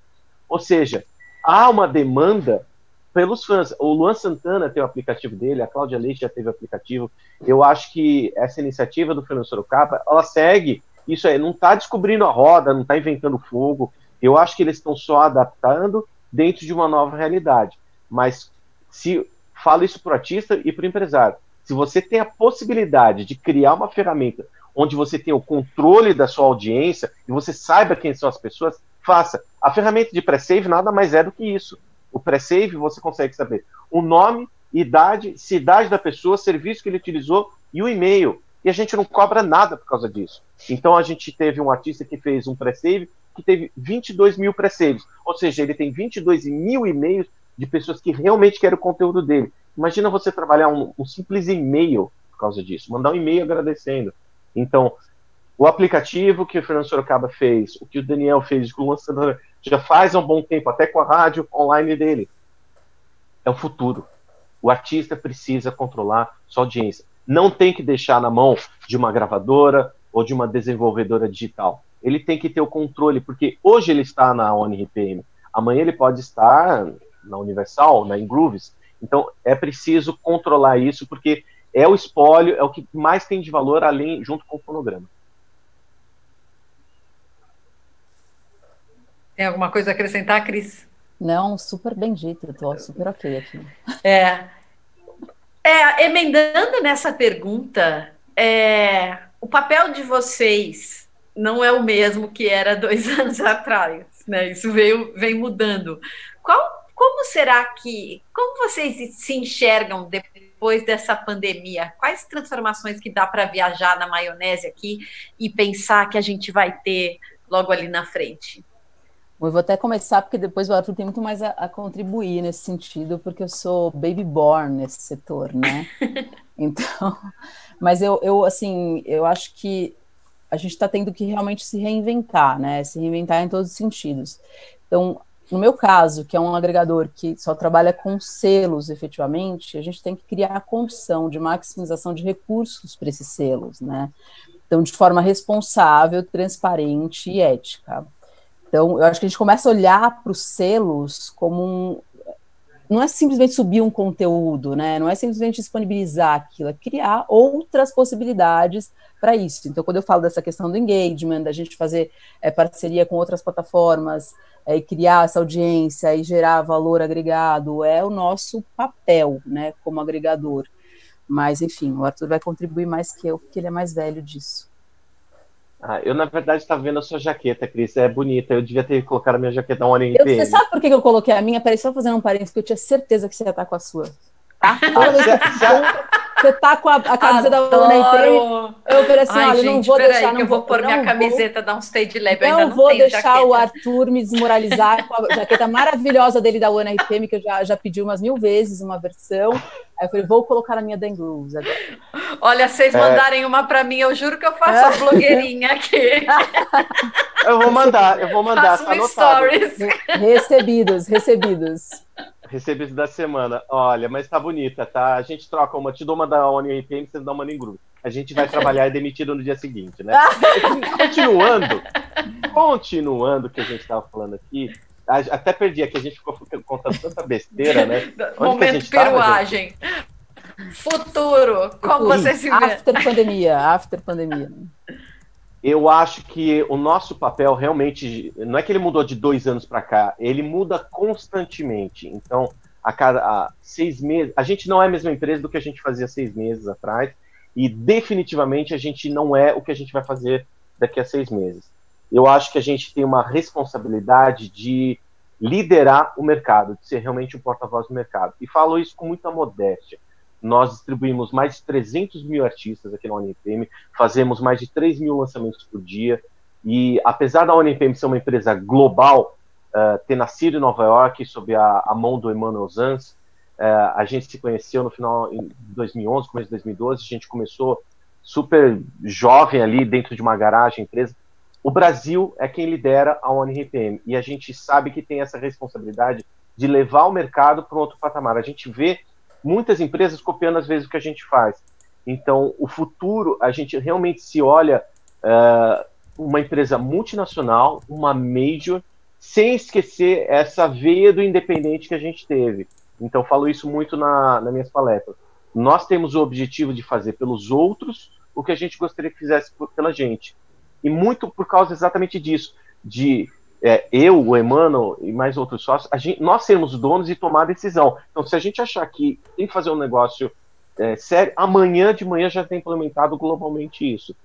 Ou seja, há uma demanda pelos fãs. O Luan Santana tem o aplicativo dele, a Cláudia Leite já teve o aplicativo. Eu acho que essa iniciativa do Fernando Sorocaba, ela segue Isso aí, não está descobrindo a roda, não está inventando fogo. Eu acho que eles estão só adaptando dentro de uma nova realidade. Mas se falo isso para o artista e para o empresário, se você tem a possibilidade de criar uma ferramenta onde você tem o controle da sua audiência e você saiba quem são as pessoas, faça. A ferramenta de pré-save nada mais é do que isso. O pré-save você consegue saber o nome, idade, cidade da pessoa, serviço que ele utilizou e o e-mail. E a gente não cobra nada por causa disso. Então a gente teve um artista que fez um pré-save que teve 22 mil pré-saves. Ou seja, ele tem 22 mil e-mails de pessoas que realmente querem o conteúdo dele. Imagina você trabalhar um, um simples e-mail por causa disso, mandar um e-mail agradecendo. Então, o aplicativo que o Fernando Sorocaba fez, o que o Daniel fez com o lançador, já faz há um bom tempo, até com a rádio online dele. É o futuro. O artista precisa controlar sua audiência. Não tem que deixar na mão de uma gravadora ou de uma desenvolvedora digital. Ele tem que ter o controle, porque hoje ele está na ONRPM, amanhã ele pode estar na Universal, na Ingrooves. Então é preciso controlar isso, porque é o espólio, é o que mais tem de valor além junto com o fonograma. Tem alguma coisa a acrescentar, Cris? Não, super bem dito, estou super ok aqui. É, é, emendando nessa pergunta, é, o papel de vocês não é o mesmo que era dois anos atrás, né? Isso veio, vem mudando. Qual, como será que, como vocês se enxergam depois dessa pandemia? Quais transformações que dá para viajar na maionese aqui e pensar que a gente vai ter logo ali na frente? Eu vou até começar, porque depois o Arthur tem muito mais a, a, contribuir nesse sentido, porque eu sou baby born nesse setor, né? Então, mas eu, eu, assim, eu acho que a gente está tendo que realmente se reinventar, né? Se reinventar em todos os sentidos. Então, no meu caso, que é um agregador que só trabalha com selos efetivamente, a gente tem que criar a condição de maximização de recursos para esses selos, né? Então, de forma responsável, transparente e ética. Então, eu acho que a gente começa a olhar para os selos como um. Não é simplesmente subir um conteúdo, né? Não é simplesmente disponibilizar aquilo, é criar outras possibilidades para isso. Então, quando eu falo dessa questão do engagement, da gente fazer é, parceria com outras plataformas, é, e criar essa audiência e gerar valor agregado, é o nosso papel, né, como agregador. Mas, enfim, o Arthur vai contribuir mais que eu, porque ele é mais velho disso. Ah, eu, na verdade, estava vendo a sua jaqueta, Cris. É bonita. Eu devia ter colocado a minha jaqueta um ano em Você sabe por que eu coloquei a minha? Peraí, só fazendo um parênteses, porque eu tinha certeza que você ia estar com a sua. Tá? Ah, você tá com a, a camisa da UNRP, eu falei assim, Ai, olha, gente, não vou deixar... Aí, não eu vou pôr minha camiseta da um stage lab, não, não vou deixar jaqueta. o Arthur me desmoralizar com a jaqueta maravilhosa dele da UNRPM, que eu já, já pedi umas mil vezes uma versão. Aí eu falei, vou colocar a minha da Grooves agora. Olha, vocês é. mandarem uma para mim, eu juro que eu faço a blogueirinha aqui. Eu vou mandar, eu vou mandar. Faço tá stories. Recebidos, recebidos recebidos da semana. Olha, mas tá bonita, tá? A gente troca uma, te dou uma da Onion RPM, você dá uma em grupo. A gente vai trabalhar e demitido no dia seguinte, né? continuando, continuando o que a gente estava falando aqui, até perdi aqui, a gente ficou contando tanta besteira, né? Onde Momento peruagem. Futuro, como você se vê? After pandemia, after pandemia eu acho que o nosso papel realmente não é que ele mudou de dois anos para cá, ele muda constantemente. Então, a cada a seis meses, a gente não é a mesma empresa do que a gente fazia seis meses atrás, e definitivamente a gente não é o que a gente vai fazer daqui a seis meses. Eu acho que a gente tem uma responsabilidade de liderar o mercado, de ser realmente um porta-voz do mercado. E falo isso com muita modéstia. Nós distribuímos mais de 300 mil artistas aqui na UNIPM, fazemos mais de 3 mil lançamentos por dia. E apesar da UNIPM ser uma empresa global, uh, ter nascido em Nova York sob a, a mão do Emmanuel Zanz, uh, a gente se conheceu no final de 2011, começo de 2012. A gente começou super jovem ali dentro de uma garagem, empresa. O Brasil é quem lidera a ONRPM e a gente sabe que tem essa responsabilidade de levar o mercado para um outro patamar. A gente vê muitas empresas copiando às vezes o que a gente faz. Então, o futuro, a gente realmente se olha uh, uma empresa multinacional, uma major, sem esquecer essa veia do independente que a gente teve. Então, falo isso muito na, nas minhas palestras. Nós temos o objetivo de fazer pelos outros o que a gente gostaria que fizesse por, pela gente. E muito por causa exatamente disso, de é, eu, o Emmanuel e mais outros sócios, gente, nós sermos donos e tomar decisão. Então, se a gente achar que tem que fazer um negócio é, sério, amanhã de manhã já tem implementado globalmente isso.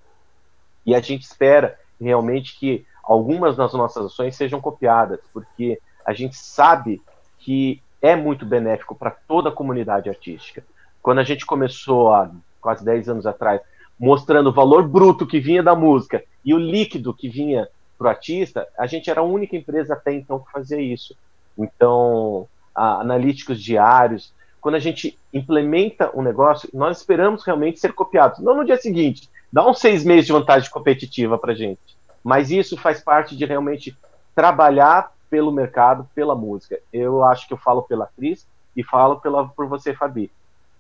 E a gente espera realmente que algumas das nossas ações sejam copiadas, porque a gente sabe que é muito benéfico para toda a comunidade artística. Quando a gente começou há quase 10 anos atrás, mostrando o valor bruto que vinha da música e o líquido que vinha para o artista, a gente era a única empresa até então que fazia isso. Então, analíticos diários, quando a gente implementa um negócio, nós esperamos realmente ser copiados. Não no dia seguinte, dá uns seis meses de vantagem competitiva para a gente. Mas isso faz parte de realmente trabalhar pelo mercado, pela música. Eu acho que eu falo pela Cris e falo pela, por você, Fabi.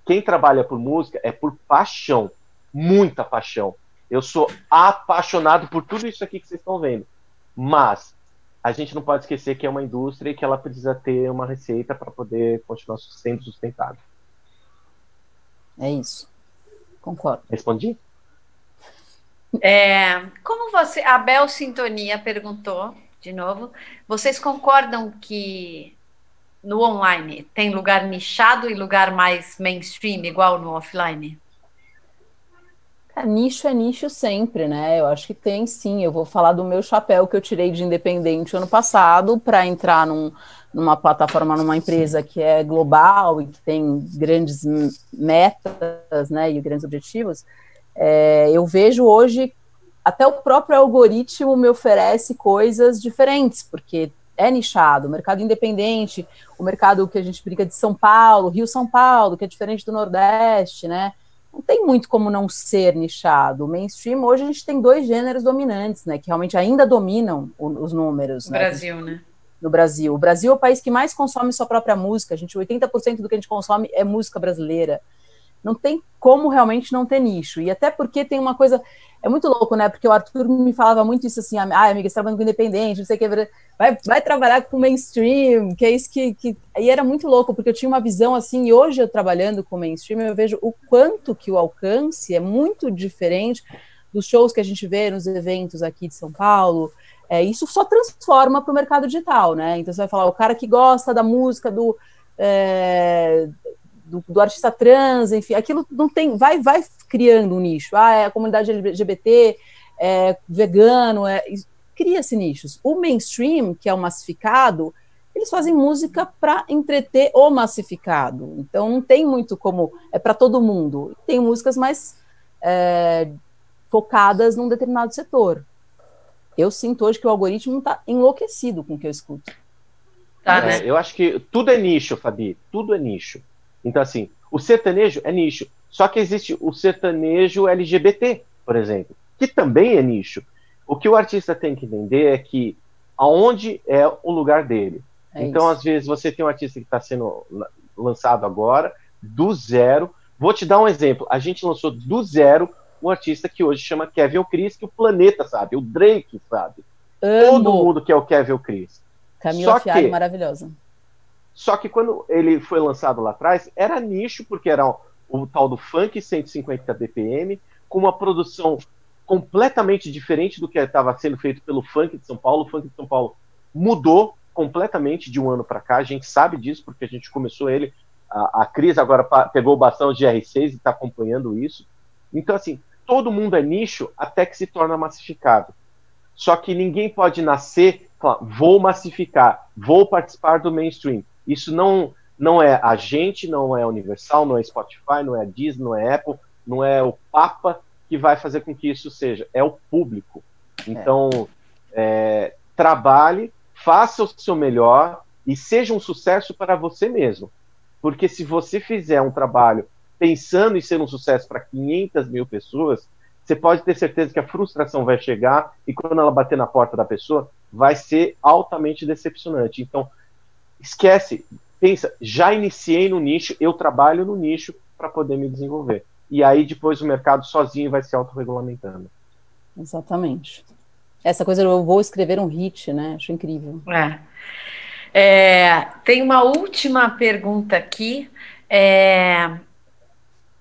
Quem trabalha por música é por paixão, muita paixão. Eu sou apaixonado por tudo isso aqui que vocês estão vendo. Mas a gente não pode esquecer que é uma indústria e que ela precisa ter uma receita para poder continuar sendo sustentável. É isso. Concordo. Respondi? É, como você, a Bel Sintonia perguntou, de novo, vocês concordam que no online tem lugar nichado e lugar mais mainstream, igual no offline? É, nicho é nicho sempre, né? Eu acho que tem sim. Eu vou falar do meu chapéu que eu tirei de independente ano passado para entrar num, numa plataforma, numa empresa que é global e que tem grandes metas, né, e grandes objetivos. É, eu vejo hoje até o próprio algoritmo me oferece coisas diferentes, porque é nichado, o mercado independente, o mercado que a gente briga de São Paulo, Rio São Paulo, que é diferente do Nordeste, né? Não tem muito como não ser nichado. O mainstream, hoje a gente tem dois gêneros dominantes, né, que realmente ainda dominam o, os números. No né, Brasil, né? No Brasil. O Brasil é o país que mais consome sua própria música. A gente, 80% do que a gente consome é música brasileira. Não tem como realmente não ter nicho. E até porque tem uma coisa é muito louco, né? Porque o Arthur me falava muito isso assim, ah, amiga, você tá trabalhando com independente, não sei o que, vai, vai trabalhar com mainstream, que é isso que, que. E era muito louco, porque eu tinha uma visão assim, e hoje eu trabalhando com mainstream, eu vejo o quanto que o alcance é muito diferente dos shows que a gente vê nos eventos aqui de São Paulo. É, isso só transforma para o mercado digital, né? Então você vai falar, o cara que gosta da música do. É, do, do, artista trans, enfim, aquilo não tem, vai, vai criando um nicho. Ah, é a comunidade LGBT, é vegano, é, cria-se nichos. O mainstream, que é o massificado, eles fazem música para entreter o massificado. Então não tem muito como é para todo mundo. Tem músicas mais é, focadas num determinado setor. Eu sinto hoje que o algoritmo está enlouquecido com o que eu escuto. Tá, né? É, eu acho que tudo é nicho, Fabi. Tudo é nicho. Então, assim, o sertanejo é nicho. Só que existe o sertanejo LGBT, por exemplo, que também é nicho. O que o artista tem que entender é que aonde é o lugar dele. É então, isso. às vezes, você tem um artista que está sendo lançado agora, do zero. Vou te dar um exemplo. A gente lançou do zero um artista que hoje chama Kevin Chris, que o planeta sabe, o Drake sabe. Amo. Todo mundo quer o Kevin Chris. Caminho Só que, maravilhosa. Só que quando ele foi lançado lá atrás, era nicho, porque era o, o tal do funk 150 BPM, com uma produção completamente diferente do que estava sendo feito pelo funk de São Paulo. O funk de São Paulo mudou completamente de um ano para cá, a gente sabe disso, porque a gente começou ele. A, a Cris agora pegou o bastão de R6 e está acompanhando isso. Então, assim, todo mundo é nicho até que se torna massificado. Só que ninguém pode nascer, falar, vou massificar, vou participar do mainstream. Isso não, não é a gente, não é Universal, não é Spotify, não é a Disney, não é Apple, não é o Papa que vai fazer com que isso seja, é o público. Então, é. É, trabalhe, faça o seu melhor e seja um sucesso para você mesmo. Porque se você fizer um trabalho pensando em ser um sucesso para 500 mil pessoas, você pode ter certeza que a frustração vai chegar e quando ela bater na porta da pessoa, vai ser altamente decepcionante. Então, esquece, pensa, já iniciei no nicho, eu trabalho no nicho para poder me desenvolver. E aí depois o mercado sozinho vai se autorregulamentando. Exatamente. Essa coisa eu vou escrever um hit, né? Acho incrível. É. É, tem uma última pergunta aqui. É,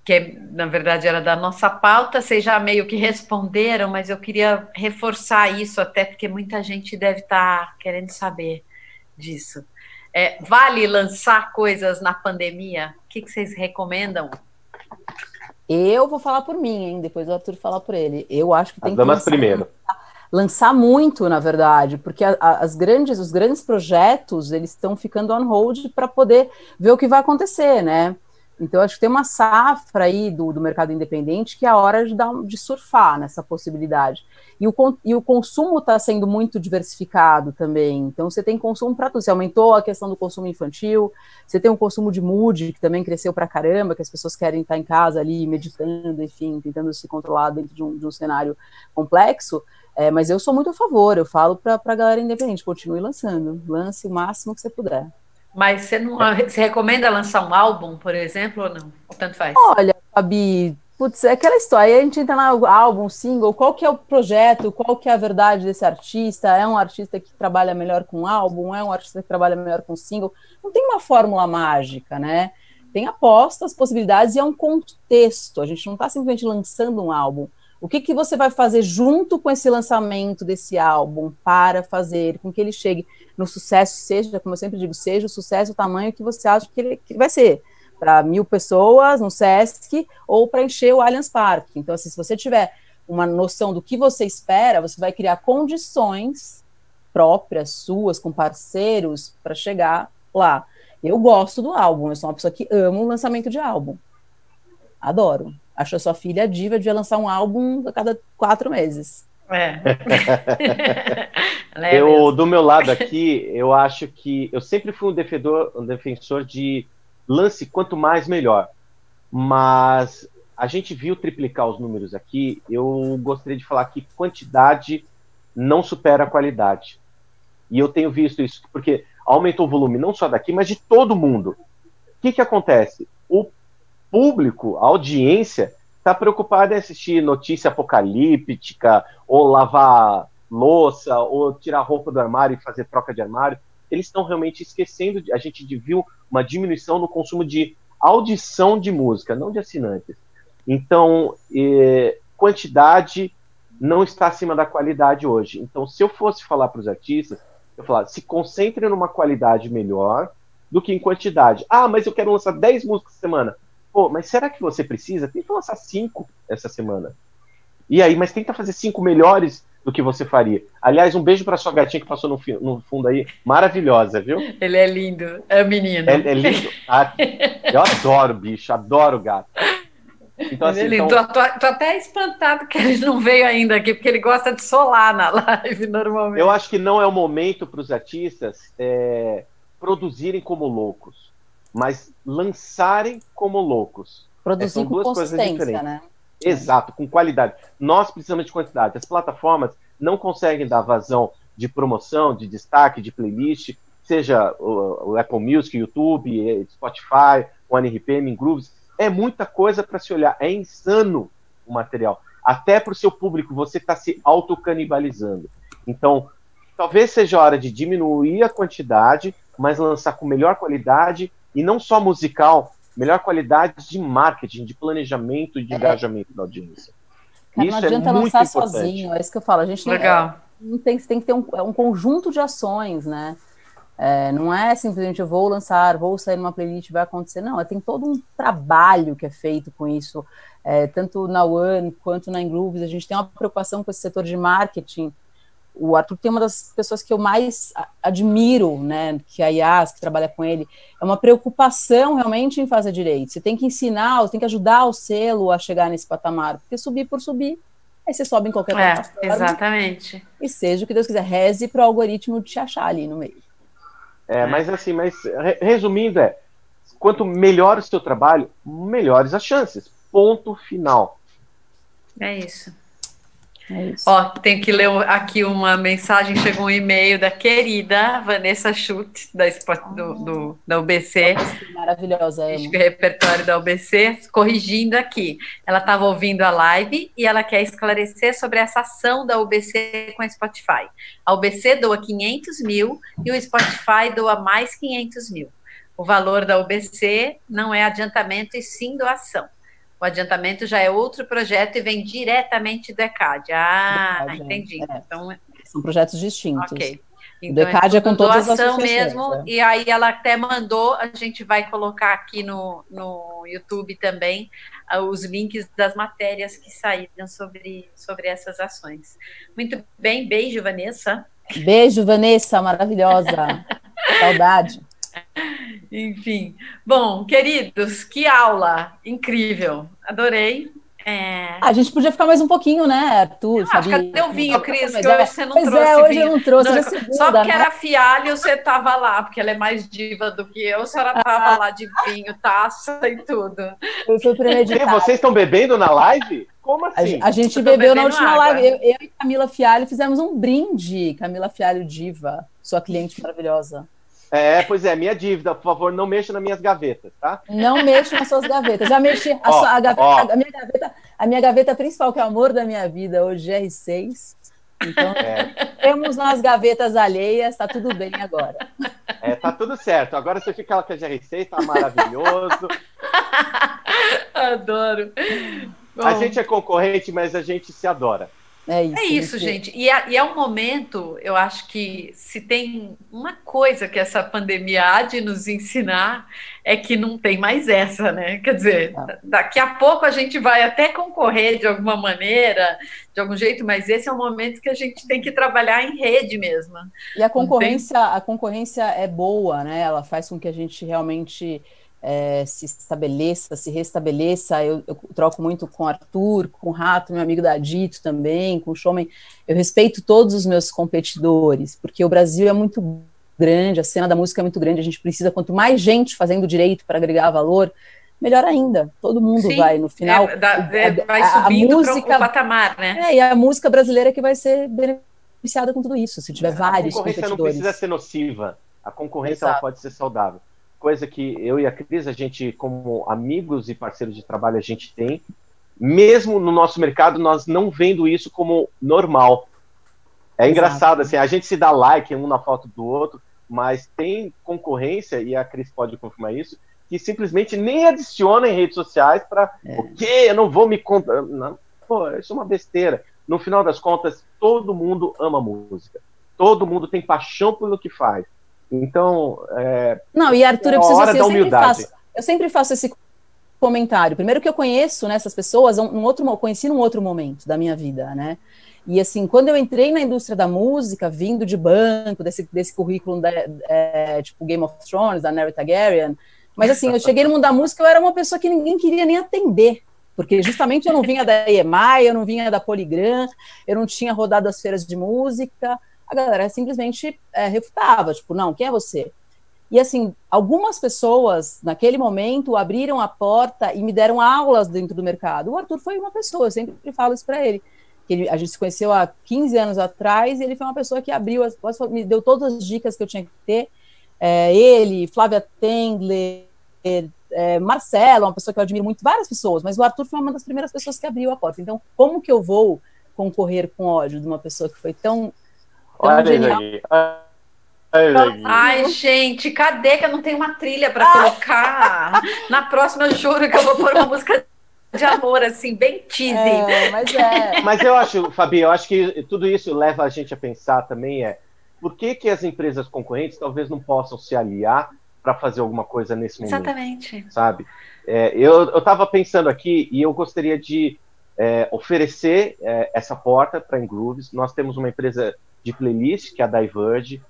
que na verdade era da nossa pauta, vocês já meio que responderam, mas eu queria reforçar isso até porque muita gente deve estar tá querendo saber disso. É, vale lançar coisas na pandemia? O que, que vocês recomendam? Eu vou falar por mim, hein? Depois o Arthur fala por ele. Eu acho que tem As que lançar, primeiro. lançar muito, na verdade, porque a, a, as grandes, os grandes projetos eles estão ficando on hold para poder ver o que vai acontecer, né? Então, acho que tem uma safra aí do, do mercado independente que é a hora de, dar, de surfar nessa possibilidade. E o, e o consumo está sendo muito diversificado também. Então, você tem consumo para tudo. Você aumentou a questão do consumo infantil, você tem um consumo de mood, que também cresceu para caramba, que as pessoas querem estar em casa ali, meditando, enfim, tentando se controlar dentro de um, de um cenário complexo. É, mas eu sou muito a favor, eu falo para a galera independente, continue lançando, lance o máximo que você puder. Mas você não você recomenda lançar um álbum, por exemplo, ou não? Tanto faz? Olha, Fabi, putz, é aquela história, a gente entra no álbum, single, qual que é o projeto, qual que é a verdade desse artista? É um artista que trabalha melhor com álbum? É um artista que trabalha melhor com single? Não tem uma fórmula mágica, né? Tem apostas, possibilidades e é um contexto. A gente não está simplesmente lançando um álbum. O que, que você vai fazer junto com esse lançamento desse álbum para fazer com que ele chegue no sucesso, seja, como eu sempre digo, seja o sucesso o tamanho que você acha que ele que vai ser? Para mil pessoas no Sesc ou para encher o Allianz Parque. Então, assim, se você tiver uma noção do que você espera, você vai criar condições próprias, suas, com parceiros, para chegar lá. Eu gosto do álbum, eu sou uma pessoa que ama o lançamento de álbum. Adoro. Acho a sua filha diva, devia lançar um álbum a cada quatro meses. É. é eu, do meu lado aqui, eu acho que eu sempre fui um defensor, um defensor de lance quanto mais melhor. Mas a gente viu triplicar os números aqui. Eu gostaria de falar que quantidade não supera a qualidade. E eu tenho visto isso porque aumentou o volume não só daqui, mas de todo mundo. O que, que acontece? O público, a audiência, está preocupada em assistir notícia apocalíptica, ou lavar louça, ou tirar roupa do armário e fazer troca de armário. Eles estão realmente esquecendo, a gente viu uma diminuição no consumo de audição de música, não de assinantes. Então, eh, quantidade não está acima da qualidade hoje. Então, se eu fosse falar para os artistas, eu falar, se concentre numa qualidade melhor do que em quantidade. Ah, mas eu quero lançar 10 músicas por semana. Pô, mas será que você precisa? Tenta lançar cinco essa semana. E aí, mas tenta fazer cinco melhores do que você faria. Aliás, um beijo para sua gatinha que passou no, no, fundo aí, maravilhosa, viu? Ele é lindo, é menino. É, é lindo. Ah, eu adoro bicho, adoro gato. Então, assim, ele, então... tô, tô, até espantado que ele não veio ainda aqui, porque ele gosta de solar na live normalmente. Eu acho que não é o momento para os artistas é, produzirem como loucos mas lançarem como loucos. Produzir São duas coisas diferentes. Né? Exato, com qualidade. Nós precisamos de quantidade. As plataformas não conseguem dar vazão de promoção, de destaque, de playlist, seja o, o Apple Music, YouTube, eh, Spotify, o NRPM, Grooves. É muita coisa para se olhar. É insano o material. Até para o seu público, você está se autocanibalizando. Então, talvez seja a hora de diminuir a quantidade, mas lançar com melhor qualidade e não só musical, melhor qualidade de marketing, de planejamento e de é. engajamento da audiência. Cara, isso não adianta é lançar importante. sozinho, é isso que eu falo. A gente Legal. Tem, tem, tem que ter um, é um conjunto de ações, né? É, não é simplesmente eu vou lançar, vou sair numa playlist, vai acontecer. Não, é, tem todo um trabalho que é feito com isso, é, tanto na One quanto na Ingrooves. A gente tem uma preocupação com esse setor de marketing o Arthur tem uma das pessoas que eu mais admiro, né, que é a Yas, que trabalha com ele, é uma preocupação realmente em fazer direito. Você tem que ensinar, você tem que ajudar o selo a chegar nesse patamar, porque subir por subir, aí você sobe em qualquer é, Exatamente. E seja o que Deus quiser, reze para o algoritmo te achar ali no meio. É, é. mas assim, mas resumindo é, quanto melhor o seu trabalho, melhores as chances. Ponto final. É isso. É Ó, tem que ler aqui uma mensagem, chegou um e-mail da querida Vanessa Schutt, da, do, do, da UBC. Maravilhosa, amo. repertório da UBC, corrigindo aqui. Ela estava ouvindo a live e ela quer esclarecer sobre essa ação da UBC com a Spotify. A UBC doa 500 mil e o Spotify doa mais 500 mil. O valor da UBC não é adiantamento e sim doação. O adiantamento já é outro projeto e vem diretamente do ECAD. Ah, ECAD, entendi. É. Então, são projetos distintos. Ok. Então, o ECAD é, é com todas as doação mesmo, é. e aí ela até mandou, a gente vai colocar aqui no, no YouTube também uh, os links das matérias que saíram sobre, sobre essas ações. Muito bem, beijo, Vanessa. Beijo, Vanessa, maravilhosa. Saudade. Enfim. Bom, queridos, que aula incrível. Adorei. É... A gente podia ficar mais um pouquinho, né, Arthur? Acho, cadê o vinho, Cris? Que hoje você não pois trouxe é, hoje vinho. eu não trouxe. Não, segunda, só porque né? era fialho, você estava lá, porque ela é mais diva do que eu. A senhora estava lá de vinho, taça e tudo. Eu fui premeditado. Vocês estão bebendo na live? Como assim? A, a gente bebeu na última água. live. Eu, eu, e Camila Fialho fizemos um brinde. Camila Fialho Diva, sua cliente maravilhosa. É, pois é, minha dívida, por favor, não mexa nas minhas gavetas, tá? Não mexa nas suas gavetas. Já mexi. A, ó, sua, a, gaveta, a, minha gaveta, a minha gaveta principal, que é o amor da minha vida, hoje é R6. Então, é. temos nas gavetas alheias, tá tudo bem agora. É, tá tudo certo. Agora você fica lá com a GR6, tá maravilhoso. Adoro. Bom. A gente é concorrente, mas a gente se adora. É isso, é isso gente. E é, e é, um momento, eu acho que se tem uma coisa que essa pandemia há de nos ensinar, é que não tem mais essa, né? Quer dizer, ah. daqui a pouco a gente vai até concorrer de alguma maneira, de algum jeito, mas esse é o momento que a gente tem que trabalhar em rede mesmo. E a concorrência, a concorrência é boa, né? Ela faz com que a gente realmente é, se estabeleça, se restabeleça. Eu, eu, troco muito com o Arthur, com o Rato, meu amigo da Dito também, com o Showman. Eu respeito todos os meus competidores, porque o Brasil é muito grande, a cena da música é muito grande, a gente precisa, quanto mais gente fazendo direito para agregar valor, melhor ainda. Todo mundo Sim, vai, no final. É, dá, é, vai subindo a, música, o patamar, né? É, e a música brasileira que vai ser beneficiada com tudo isso, se tiver vários competidores. A concorrência não precisa ser nociva, a concorrência ela pode ser saudável coisa que eu e a Cris, a gente, como amigos e parceiros de trabalho, a gente tem. Mesmo no nosso mercado, nós não vendo isso como normal. É Exato. engraçado, assim, a gente se dá like um na foto do outro, mas tem concorrência, e a Cris pode confirmar isso, que simplesmente nem adiciona em redes sociais para é. o quê? Eu não vou me contar. Não, pô, isso é uma besteira. No final das contas, todo mundo ama música. Todo mundo tem paixão pelo que faz. Então. É, não, e Arthur, é eu preciso assim, eu sempre, faço, eu sempre faço esse comentário. Primeiro que eu conheço nessas né, pessoas, um, um outro, conheci num outro momento da minha vida, né? E assim, quando eu entrei na indústria da música, vindo de banco, desse, desse currículo da, é, tipo Game of Thrones, da Neri Targaryen, mas assim, eu cheguei no mundo da música, eu era uma pessoa que ninguém queria nem atender, porque justamente eu não vinha da EMI, eu não vinha da Polygram, eu não tinha rodado as feiras de música, a galera simplesmente é, refutava, tipo, não, quem é você? E assim, algumas pessoas naquele momento abriram a porta e me deram aulas dentro do mercado. O Arthur foi uma pessoa, eu sempre falo isso para ele. A gente se conheceu há 15 anos atrás e ele foi uma pessoa que abriu, as, me deu todas as dicas que eu tinha que ter. É, ele, Flávia Tengler, é, Marcelo, uma pessoa que eu admiro muito, várias pessoas, mas o Arthur foi uma das primeiras pessoas que abriu a porta. Então, como que eu vou concorrer com ódio de uma pessoa que foi tão Olha aí, Ai, gente, cadê que eu não tenho uma trilha para colocar? Na próxima, eu juro que eu vou pôr uma música de amor, assim, bem teasy. É, mas é. Mas eu acho, Fabi, eu acho que tudo isso leva a gente a pensar também é por que, que as empresas concorrentes talvez não possam se aliar para fazer alguma coisa nesse momento. Exatamente. Sabe? É, eu estava pensando aqui e eu gostaria de é, oferecer é, essa porta para a Ingrooves. Nós temos uma empresa de playlist, que é a Diverge,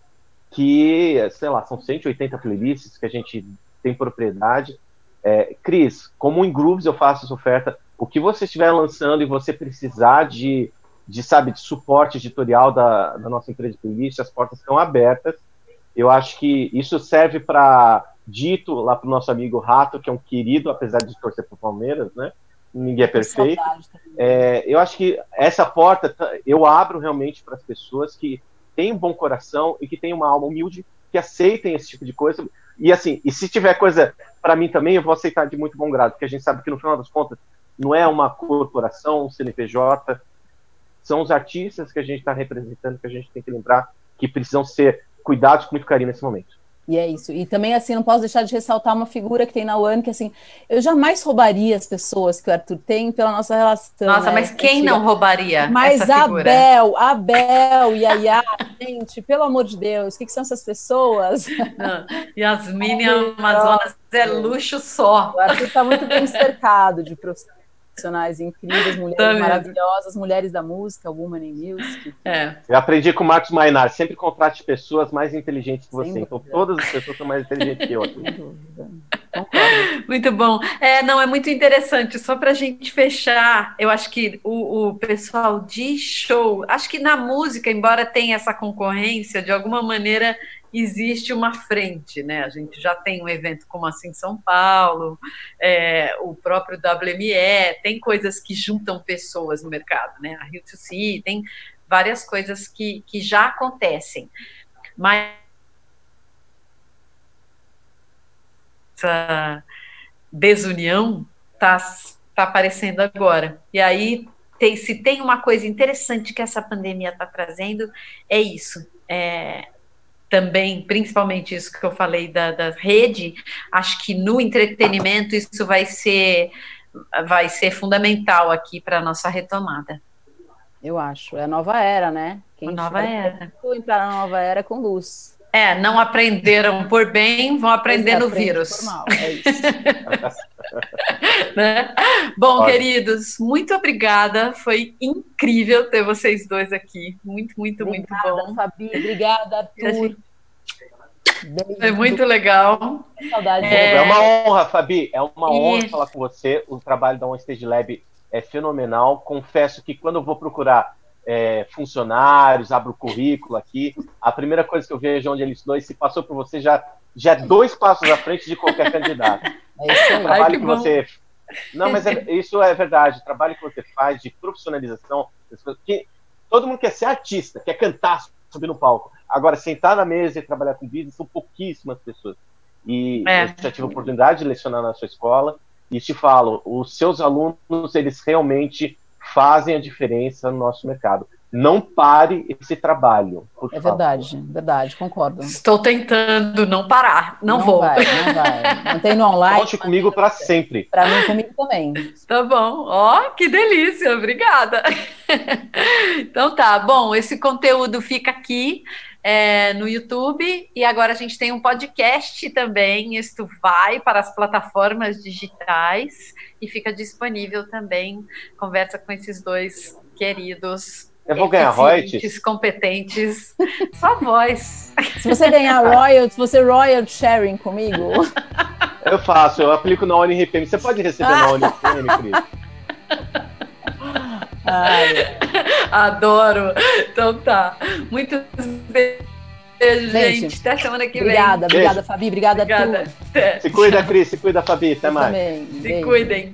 que, sei lá, são 180 playlists que a gente tem propriedade. É, Cris, como em Grooves eu faço essa oferta, o que você estiver lançando e você precisar de, de sabe, de suporte editorial da, da nossa empresa de playlist, as portas estão abertas. Eu acho que isso serve para dito lá para o nosso amigo Rato, que é um querido, apesar de torcer para Palmeiras, né? Ninguém é perfeito. É, eu acho que essa porta eu abro realmente para as pessoas que têm um bom coração e que têm uma alma humilde, que aceitem esse tipo de coisa. E assim, e se tiver coisa para mim também, eu vou aceitar de muito bom grado, porque a gente sabe que no final das contas não é uma corporação, um CNPJ, são os artistas que a gente está representando, que a gente tem que lembrar que precisam ser cuidados com muito carinho nesse momento. E é isso. E também, assim, não posso deixar de ressaltar uma figura que tem na UAN, que, assim, eu jamais roubaria as pessoas que o Arthur tem pela nossa relação. Nossa, né? mas quem não roubaria Mas essa figura? Abel, Abel, Yaya, gente, pelo amor de Deus, o que, que são essas pessoas? Não, Yasmin e Amazonas é luxo só. O Arthur está muito bem cercado de profissionais profissionais incríveis, mulheres Tá maravilhosas, mulheres da música, Woman in Music. É. Eu aprendi com o Marcos Mainar, sempre contrate pessoas mais inteligentes que Sem você. Então dúvida. todas as pessoas são mais inteligentes que eu. aqui. Sem dúvida. Concordo. Muito bom. É, não, é muito interessante. Só para a gente fechar, eu acho que o, o pessoal de show, acho que na música, embora tenha essa concorrência, de alguma maneira existe uma frente, né? A gente já tem um evento como assim São Paulo, é, o próprio WME, tem coisas que juntam pessoas no mercado, né? A Rio to See, tem várias coisas que, que já acontecem. Mas essa desunião está tá aparecendo agora. E aí, tem, se tem uma coisa interessante que essa pandemia está trazendo, é isso. É, também, principalmente isso que eu falei da, da rede, acho que no entretenimento isso vai ser, vai ser fundamental aqui para a nossa retomada. Eu acho. É a nova era, né? A nova era. Entrar na nova era com luz. É, não aprenderam por bem, vão aprender é, no vírus. por mal, é isso. né? Bom, Olha. queridos, muito obrigada. Foi incrível ter vocês dois aqui. Muito, muito, muito Obrigada, bom. Fabi. Obrigada, E a Arthur. Foi muito legal. saudade. É. É uma honra, Fabi. É uma E- honra falar com você. O trabalho da On Stage Lab é fenomenal. Confesso que quando eu vou procurar é, funcionários, abro o currículo aqui, a primeira coisa que eu vejo onde ele estudou, e se passou por você, já, já é dois passos à frente de qualquer candidato. É isso aí. O trabalho que que, bom. você. Não, mas é- isso é verdade. O trabalho que você faz de profissionalização, que todo mundo quer ser artista, quer cantar, subir no palco. Agora, sentar na mesa e trabalhar com business são pouquíssimas pessoas. E É. eu já tive a oportunidade de lecionar na sua escola e te falo, os seus alunos, eles realmente fazem a diferença no nosso mercado. Não pare esse trabalho. por É favor. verdade, verdade, concordo. Estou tentando não parar. Não, vou. vai, não vai. Mantém no online. Conte comigo para sempre. Para mim, comigo também. Tá bom. Ó, que delícia. Obrigada. então tá. Bom, esse conteúdo fica aqui é, no YouTube e agora a gente tem um podcast também. Isto vai para as plataformas digitais e fica disponível também. Conversa com esses dois queridos. Eu vou ganhar royalties? competentes. Só voz. Se você ganhar royalties, se você royal sharing comigo, Eu faço, eu aplico na ONRPM. Você pode receber na ONRPM, Cris? ai, Adoro. Então tá. Muitos beijos, Gente, gente. Até semana que obrigada, Beijo. obrigada, Fabi, obrigada, vem. Obrigada. Arthur. Até. Se cuida, Cris. Se cuida, Fabi. Até mais. também. Se Beijo. cuidem.